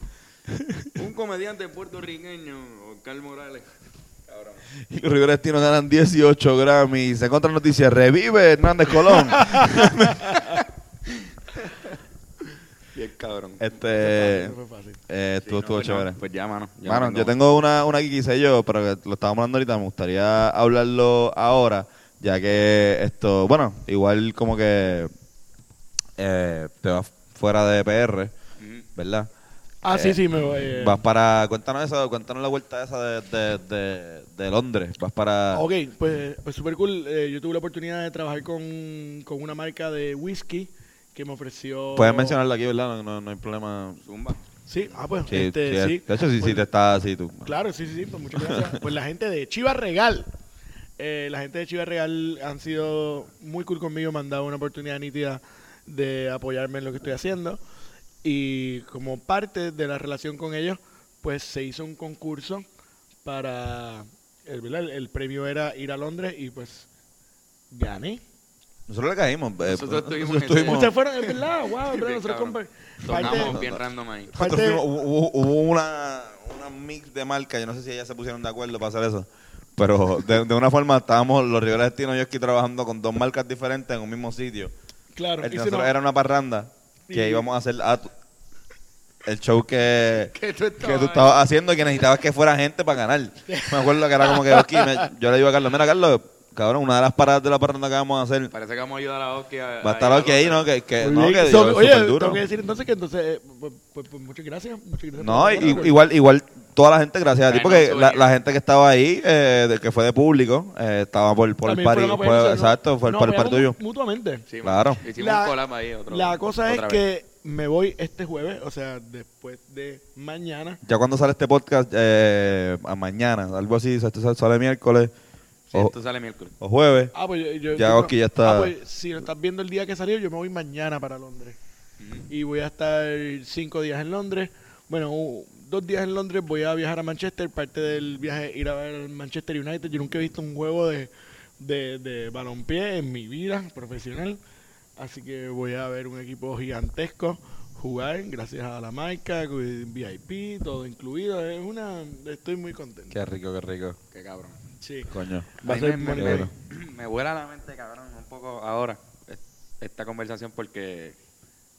(laughs) Un comediante puertorriqueño, Oscar Morales. Cabrón. Y los Rivera Destino ganan 18 Grammys. En otra noticia, revive Hernández Colón. (laughs) Bien cabrón. este, No fue fácil. eh, Sí, estuvo, no, estuvo pues, chévere. Pues ya, mano. Ya Mano, no yo tengo una, una que quise yo, pero que lo estábamos hablando ahorita. Me gustaría hablarlo ahora, ya que esto, bueno, igual como que eh, te vas fuera de PR, Ujú. ¿verdad? Ah, sí, sí, me voy. eh. Vas para, cuéntanos eso, cuéntanos la vuelta esa de, de, de, de Londres. Vas para... Ok, pues, pues súper cool. Eh, yo tuve la oportunidad de trabajar con, con una marca de whisky que me ofreció. Puedes mencionarlo aquí, ¿verdad? No, no, no hay problema. Zumba. Sí, ah, pues. Sí, este, sí, sí. De hecho, sí, sí, Pues, te está así tú. Claro, sí, sí, sí, pues muchas gracias. Pues la gente de Chivas Regal, eh, la gente de Chivas Regal han sido muy cool conmigo, me han dado una oportunidad nítida de apoyarme en lo que estoy haciendo. Y como parte de la relación con ellos, pues se hizo un concurso para, el, ¿verdad? el, el premio era ir a Londres y pues gané. Nosotros le caímos. eh, Nosotros estuvimos en estuvimos- Ustedes fueron, es verdad, wow, Bien nosotros compa- parte- bien random ahí. Nosotros parte- fuimos- hubo, una, una mix de marcas, yo no sé si ellas se pusieron de acuerdo para hacer eso, pero de, de una forma estábamos los Rivera Destino y yo aquí trabajando con dos marcas diferentes en un mismo sitio. claro, El de y si nosotros no- era una parranda que íbamos a hacer a tu- el show que, (laughs) Que tú que estabas tú estabas haciendo y que necesitabas que fuera gente para ganar. (laughs) Me acuerdo que era como que me- yo le digo a Carlos, mira Carlos, cabrón, una de las paradas de la parranda que vamos a hacer Parece que vamos a ayudar a Oski a... va a estar aquí ahí, ¿no? Que, que, no, que So, digo, es oye, tengo que decir entonces que entonces, eh, pues, pues, pues, muchas gracias. Muchas gracias No, i- igual, igual toda la gente, gracias a ti, porque la, gente que estaba ahí, eh, de- que fue de público, eh, estaba por, por el También party, fueron a fue- apoyarse, ¿no? exacto, fue el party, party tuyo. Mutuamente. Sí, Claro. Hicimos La- un collab ahí. Otro, La cosa es otra vez. que me voy este jueves, o sea, después de mañana. Ya cuando sale este podcast, eh, a mañana, algo así, esto sale, sale miércoles Sí, o, esto sale miércoles. o jueves. Ah, pues yo, yo- Ya yo- Oski ya está- Ah, pues si lo estás viendo el día que salió, yo me voy mañana para Londres. Y voy a estar cinco días en Londres. Bueno, u- dos días en Londres, voy a viajar a Manchester. Parte del viaje ir a ver Manchester United. Yo nunca he visto un juego de, de, de balompié en mi vida profesional. Así que voy a ver un equipo gigantesco jugar, gracias a la marca, VIP, todo incluido. Es una, estoy muy contento. Qué rico, qué rico. Qué cabrón. Sí. Coño. Va a ser me, muy me- bueno. me vuela la mente, cabrón, un poco ahora es- esta conversación porque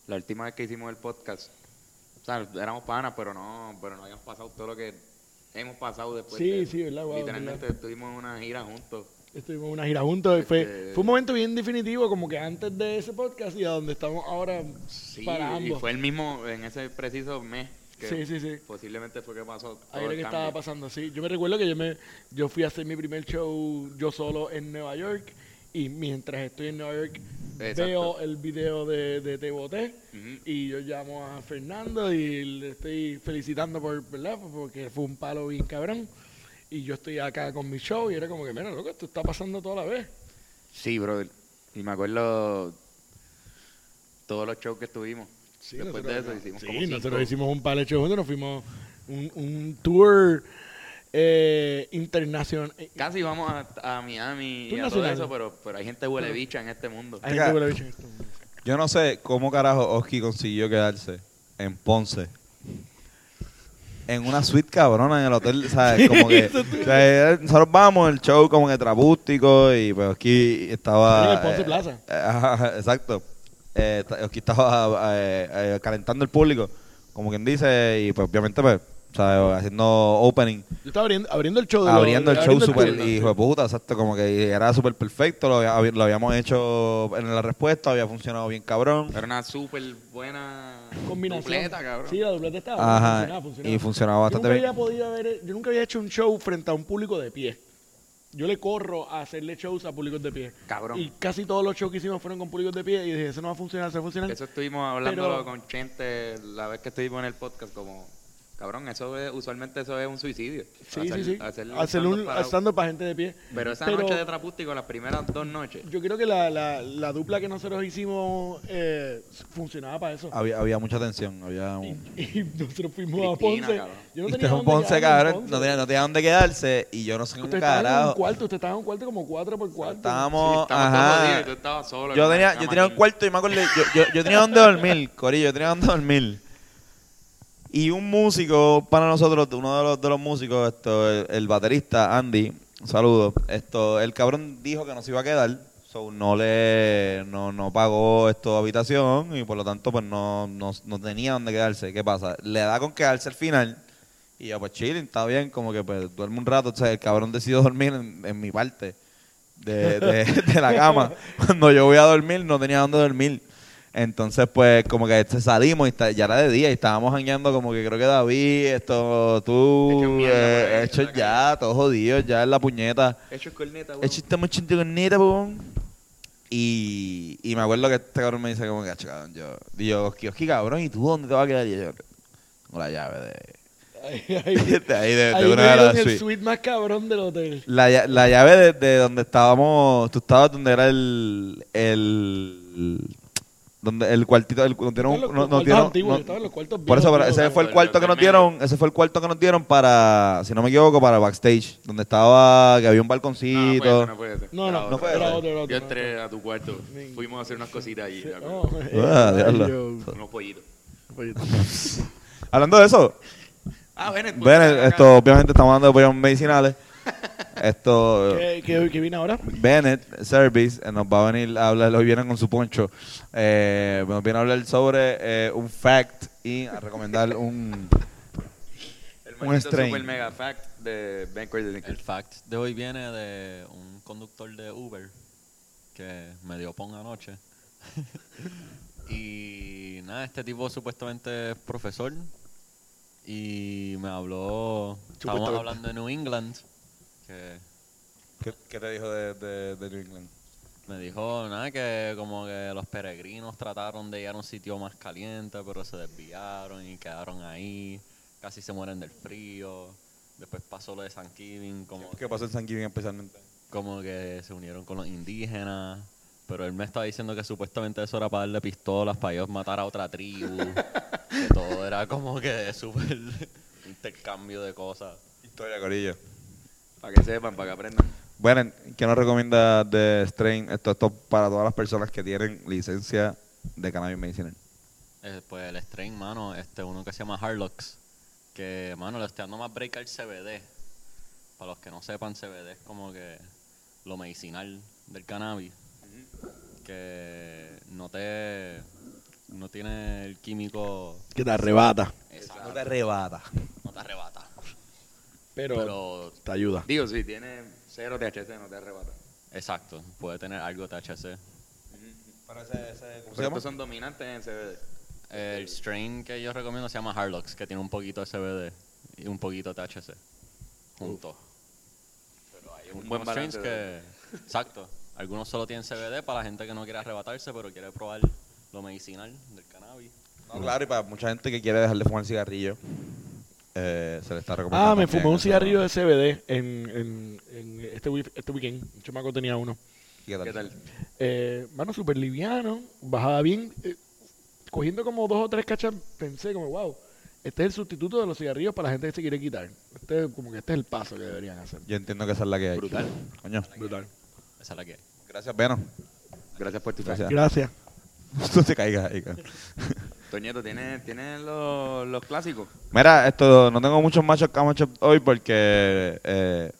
la última vez que hicimos el podcast, o sea, éramos panas, pero no, pero no habíamos pasado todo lo que hemos pasado después. Sí, de- sí, ¿verdad? Wow, Literalmente ¿verdad? estuvimos en una gira juntos. Estuvimos en una gira juntos. y Fue, Este- fue un momento bien definitivo, como que antes de ese podcast y a donde estamos ahora Sí, para y ambos. fue el mismo, en ese preciso mes que Sí, sí, sí. posiblemente fue que pasó Ahí que estaba pasando, sí. Yo me recuerdo que yo me yo fui a hacer mi primer show yo solo en Nueva York y mientras estoy en Nueva York Exacto. veo el video de, de Te Boté y yo llamo a Fernando y le estoy felicitando por, ¿verdad? Porque fue un palo bien cabrón. Y yo estoy acá con mi show y era como que, mira, loco, esto está pasando toda la vez. Sí, brother. Y me acuerdo todos los shows que estuvimos. Sí, Después nosotros- de eso hicimos sí, como nosotros hicimos un par de shows juntos, nos fuimos un, un tour eh, internacional. eh, Casi vamos a, a Miami y a todo eso, pero, pero hay gente huele bicha en este mundo. hay gente huele bicho en este mundo. Yo no sé cómo carajo Oski consiguió quedarse en Ponce. En una suite cabrona en el hotel, ¿sabes? Como que, o sea, eh, nosotros vamos, el show como que trapústico y pues Oski estaba... En el Ponce eh, Plaza. eh, ajá, exacto. Eh, Oski estaba eh, eh, calentando el público, como quien dice, y pues obviamente pues, o sea, haciendo opening. Yo estaba abriendo, abriendo el show. de abriendo el show super tour. hijo de puta, exacto, como que era súper perfecto, lo, había- lo habíamos hecho en la respuesta, había funcionado bien cabrón. Era una súper buena Combinación. dupleta, cabrón. Sí, la dupleta estaba. Ajá, funcionaba, funcionaba. y funcionaba Yo bastante nunca bien. había podido haber, yo nunca había hecho un show frente a un público de pie. Yo le corro a hacerle shows a públicos de pie. Cabrón. Y casi todos los shows que hicimos fueron con públicos de pie y dije, eso no va a funcionar, eso va a funcionar. Eso estuvimos hablando Pero- con Chente la vez que estuvimos en el podcast, como, cabrón, eso es, usualmente eso es un suicidio. Sí, Hacer- sí, sí. hacer Hacer un para- stand para gente de pie. Pero esa Pero- noche de Trapústico, las primeras dos noches, Yo creo que la, la, la dupla que nosotros hicimos eh, funcionaba para eso. Había, había mucha tensión, había un... Y nosotros fuimos a Ponce. cabrón. Yo no Y tenía dónde Ponce, cabrón, Ponce. no tenía, no tenía dónde quedarse y yo no sé cómo Usted estaba en un carajo. cuarto, usted estaba en un cuarto como 4 por 4 Estábamos, ajá. jodidos y tú estabas solo. Yo tenía, yo tenía un cuarto y me acuerdo, yo, yo, yo tenía donde dormir, Corillo, yo tenía donde dormir. Y un músico para nosotros, uno de los, de los músicos, esto, el, el baterista, Andy, un saludo, esto, el cabrón dijo que nos iba a quedar, so no le, no, no pagó esto habitación y por lo tanto pues no, no, no tenía donde quedarse. ¿Qué pasa? Le da con quedarse al final y yo pues chilling, está bien, como que pues duerme un rato, o sea, el cabrón decidió dormir en, en mi parte de, de, de la cama. (laughs) Cuando yo voy a dormir, no tenía dónde dormir. Entonces, pues, como que este, salimos y ya era de día y estábamos jangueando como que creo que David, esto, tú, Hechos por eh, hechos la ya, todos jodidos, ya en la puñeta. Hecho corneta, weón. Hechiste mucho con neta, pum. Y, y me acuerdo que este cabrón me dice como que, "Acho, cabrón, yo, digo, Oski, cabrón, ¿y tú dónde te vas a quedar? Y yo, tengo la llave de, Ahí, ahí, (laughs) de, ahí de, de ahí una de las el suite más cabrón del hotel. La, la llave de, de donde estábamos, tú estabas donde era el, el, donde el cuartito, el, los nos dieron, antiguos, no- los cuartos por eso, pero ese fue el cuarto que nos dieron, ese fue el cuarto que nos dieron para, si no me equivoco, para backstage, donde estaba, que había un balconcito. no puede ser, No, no, no. Yo entré a tu cuarto, fuimos a hacer unas cositas allí, Oh, Ah, unos pollitos. (laughs) Hablando de eso, Ah, Bennett, pues, Bennett, esto obviamente estamos hablando de pollos medicinales. (laughs) Esto, ¿Qué, qué, qué viene ahora? Bennett Service eh, nos va a venir a hablar, hoy vienen con su poncho, eh, nos viene a hablar sobre eh, un fact y a recomendar (laughs) un... El un strain. super mega fact de Ben Crazy El fact de hoy viene de un conductor de Uber que me dio pon anoche. (laughs) y nada, este tipo supuestamente es profesor y me habló, estábamos hablando de New England, que ¿Qué, qué te dijo de, de, de New England? me dijo nada que como que los peregrinos trataron de ir a un sitio más caliente, pero se desviaron y quedaron ahí, casi se mueren del frío. Después pasó lo de San Kevin, como ¿Qué pasó en San Giving especialmente? como que se unieron con los indígenas. Pero él me estaba diciendo que supuestamente eso era para darle pistolas, para ellos matar a otra tribu. (laughs) que todo era como que súper (laughs) intercambio de cosas. Historia, Corillo. Para que sepan, para que aprendan. Bueno, ¿qué nos recomienda de Strain? Esto, esto para todas las personas que tienen licencia de cannabis medicinal. Eh, pues el strain, mano, este uno que se llama Harlocks. Que, mano, le estoy dando más break al CBD. Para los que no sepan, CBD es como que lo medicinal del cannabis. Que no te. No tiene el químico. Que te arrebata. Exacto, No te arrebata. no te arrebata. Pero, Pero, te ayuda. Digo, si tiene cero THC, no te arrebata. exacto, puede tener algo THC. Pero ese, ese, ¿Cómo se Pero llama? estos son dominantes en CBD. El strain que yo recomiendo se llama Harlocks, que tiene un poquito de CBD y un poquito de THC juntos. Pero hay Un buen balance que, (laughs) exacto, algunos solo tienen CBD para la gente que no quiere arrebatarse, pero quiere probar lo medicinal del cannabis. No, claro, y para mucha gente que quiere dejar de fumar cigarrillo, eh, se le está recomendando. Ah, me fumé un cigarrillo de CBD en, en, en este, este weekend. Un chamaco tenía uno. ¿Y ¿Qué tal? ¿Qué tal? Eh, mano, súper liviano. Bajaba bien. eh, cogiendo como dos o tres cachas, pensé como, wow. Este es el sustituto de los cigarrillos para la gente que se quiere quitar. Este es como que este es el paso que deberían hacer. Yo entiendo que esa es la que hay. Brutal. Coño. Brutal. Esa es la que hay. Gracias, Beno. Gracias por tu Gracias. Gracias. (laughs) No te caigas. Toñeto, ¿tienes, ¿tienes los, los clásicos? Mira, esto, no tengo muchos machos camachos hoy porque, eh,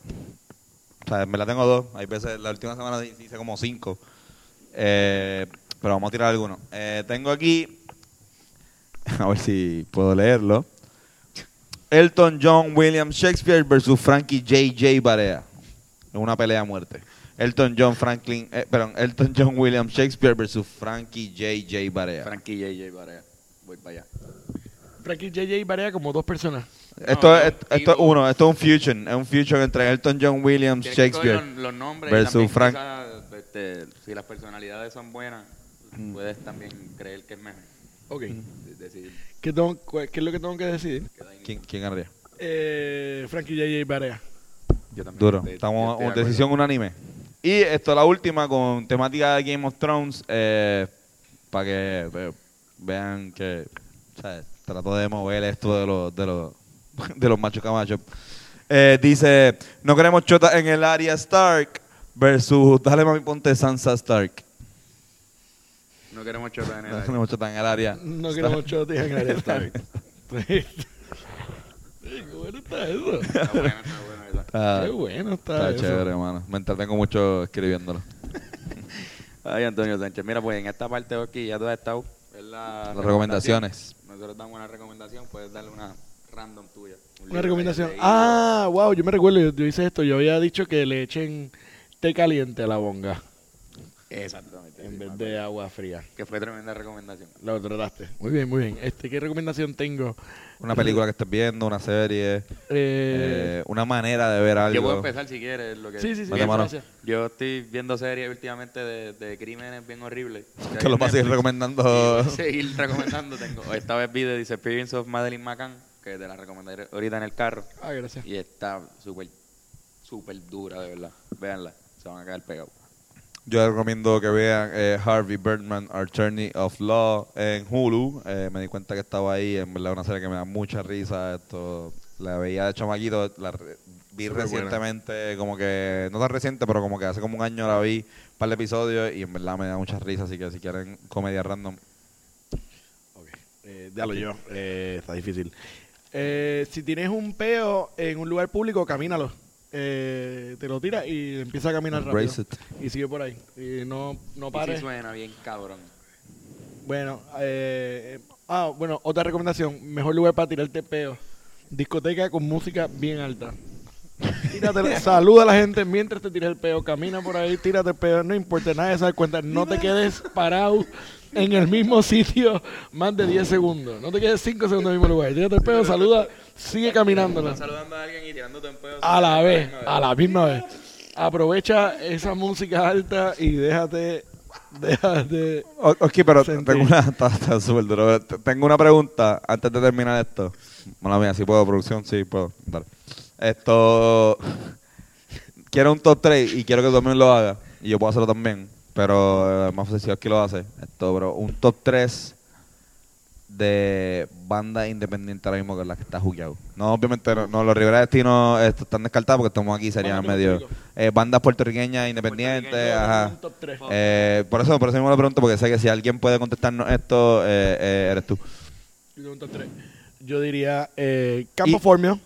o sea, me la tengo dos. Hay veces, la última semana hice como cinco. Eh, pero vamos a tirar algunos. Eh, tengo aquí, (laughs) a ver si puedo leerlo. Elton John William Shakespeare versus Frankie J.J. Barea. En una pelea a muerte. Elton John Franklin, eh, perdón, Elton John William Shakespeare versus Frankie J.J. Barea. Frankie J.J. Barea. Voy para allá. Frankie JJ varía como dos personas. Esto, No, es, no, esto es uno, esto es un fusion, es un fusion entre Elton John Williams, Shakespeare. Los, los nombres versus y Frank- este, si las personalidades son buenas, Mm. puedes también creer que es mejor. Ok. De- Decidir. ¿Qué, tengo- qué es lo que tengo que decidir? ¿Quién, quién ganaría? Eh, Frankie JJ Barea. Yo también Duro, estamos acuerdo. decisión unánime. Y esto, la última, con temática de Game of Thrones, eh, para que eh, vean que o sea, trato de mover esto de los, de los, (laughs) de los machos camachos. Eh, dice, no queremos chota en el área Stark versus, dale mami, ponte Sansa Stark. No queremos chotar en el No aire. queremos chota en el área. No queremos chotis en área Stark. Sí. (laughs) Qué bueno está eso. Está bueno, está bueno. Está, Qué bueno está, está eso. chévere, hermano. Me entretengo mucho escribiéndolo. (laughs) Ay, Antonio Sánchez. Mira, pues en esta parte de aquí ya tú has estado. La Las recomendaciones. Nosotros damos una recomendación, puedes darle una random tuya. Un Una recomendación. Ah, wow, yo me recuerdo, yo, yo hice esto. Yo había dicho que le echen té caliente a la bonga Exactamente. En sí, vez de agua fría. Que fue tremenda recomendación. Lo trataste. Muy bien, muy bien. Este, ¿Qué recomendación tengo? Una película que estés viendo, una serie, Eh, eh, una manera de ver algo. Yo puedo empezar si quieres. Lo que sí, sí, sí. Gracias. Yo estoy viendo series últimamente de, de crímenes bien horribles. (laughs) Que lo vas a seguir recomendando. (laughs) Seguir recomendando. Tengo, esta vez vi The Disappearance of Madeline McCann, que te la recomendaré ahorita en el carro. Ah, gracias. Y está súper, súper dura, de verdad. Véanla, se van a quedar pegados. Yo les recomiendo que vean eh, Harvey Birdman, Attorney of Law en Hulu. Eh, me di cuenta que estaba ahí. En verdad, una serie que me da mucha risa. Esto la veía de chamaquito. La vi recientemente, como que, no tan reciente, pero como que hace como un año la vi, un par de episodios. Y en verdad me da mucha risa. Así que si quieren comedia random, Ok. Eh, dalo yo. Eh, está difícil. Eh, si tienes un peo en un lugar público, camínalo. Eh, te lo tira y empieza a caminar rápido. it. Y sigue por ahí. Y no, no Y sí pares. suena bien cabrón. Bueno, eh, ah, bueno, otra recomendación. Mejor lugar para tirarte peo. Discoteca con música bien alta. Tírate, (laughs) saluda a la gente mientras te tiras el peo. Camina por ahí, tírate el peo. No importa, nadie se da cuenta. No te quedes parado en el mismo sitio más de 10 segundos. No te quedes 5 segundos en el mismo lugar. Tírate el peo, saluda, sigue caminándola. Saludando a alguien y tirándote en pedo. A la vez, a la misma vez. Aprovecha esa música alta y déjate, déjate. Ok, pero Sentir. tengo una, (laughs) está, está súper duro. Tengo una pregunta antes de terminar esto. Mala mía, si puedo, producción, sí puedo. Dale. Esto. Quiero un top 3 y quiero que tú también lo hagas. Y yo puedo hacerlo también. Pero eh, más si aquí lo hace. Esto, pero un top 3 de banda independiente ahora mismo con la que está jugueado. No, obviamente, no, no, los Rivera Destino esto, están descartados porque estamos aquí, serían medio. Eh, bandas puertorriqueñas independientes, ajá. Top 3. Eh, por eso, por eso mismo lo pregunto, porque sé que si alguien puede contestarnos esto, eh, eh, eres tú. Yo un top tres. Yo diría eh, Campo Y- Formio,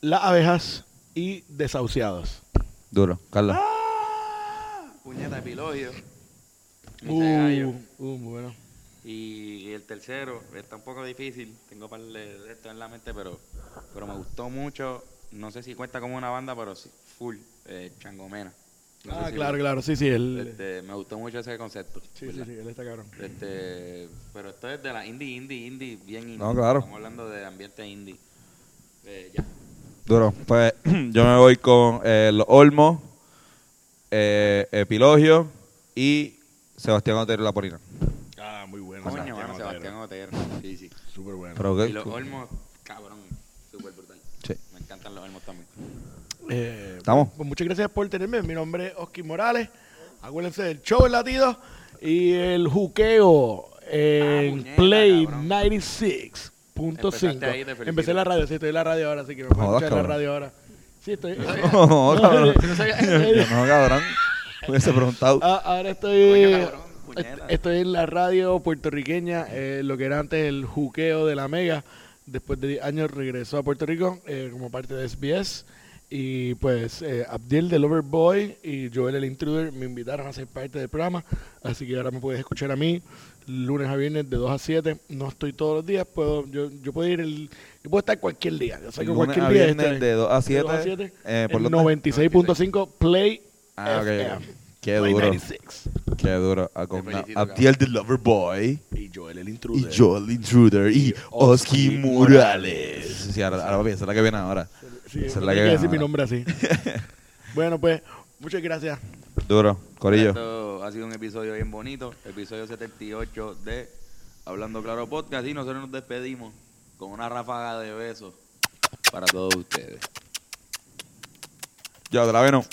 Las Abejas y Desahuciados. Duro, Carlos. Puñeta, gallo. Uh, uh, bueno. Y el tercero está un poco difícil. Tengo par de esto en la mente, pero, pero me gustó mucho. No sé si cuenta como una banda, pero sí, full. Eh, Changomena. No Ah, si- claro, claro, sí, sí. Él, Este, me gustó mucho ese concepto. sí, sí, ¿verdad? sí, él está cabrón. Este, pero esto es de la indie, indie, indie, bien indie. No, claro. Estamos hablando de ambiente indie. Eh, ya. Duro. Pues (clears throat) yo me voy con eh, Los Olmos, eh, Epilogio y Sebastián Otero y La Porina. Ah, muy bueno. Coño, mano, Sebastián Otero. Sí, sí. Súper bueno. Pero Y los Olmos, cabrón, súper brutal. Sí. Me encantan los Olmos también. Eh, ¿Estamos? Pues muchas gracias por tenerme. Mi nombre es Oski Morales. Acuérdense del show El Latido y el juqueo en puñeta, Play cabrón. 96. punto Empezaste cinco. ahí, te felicito. Empecé la radio, sí, estoy en la radio ahora, así que me pueden escuchar en la radio ahora. Sí, estoy. No, cabrón. Hubiese preguntado. Ah, ahora estoy, Coño, cabrón, puñeta. est- estoy en la radio puertorriqueña, eh, lo que era antes el juqueo de la Mega. Después de 10 años regresó a Puerto Rico eh, como parte de SBS. Y pues eh, Abdiel del Overboy y Joel el Intruder me invitaron a ser parte del programa. Así que ahora me puedes escuchar a mí lunes a viernes de 2 a 7. No estoy todos los días, puedo, yo, yo puedo ir el, yo puedo estar cualquier día. Yo que Lunes cualquier a día viernes de 2 a 7. 2 a 7 eh, ¿por en dónde? 96.5 Play Ah, FM. ok. Qué Play duro. 96. Qué duro. Ah, con Abdiel the Lover Boy. Y Joel el Y Intruder. Joel Intruder. Y Oski Oski Morales. Sí, ahora, ahora papi, esa es la que viene ahora. Sí, Esa es la que que decir viene mi ahora. nombre así. (laughs) bueno, pues, muchas gracias. Duro. Corillo. Esto ha sido un episodio bien bonito, episodio 78 de Hablando Claro Podcast y nosotros nos despedimos con una ráfaga de besos para todos ustedes. Ya, te la veno.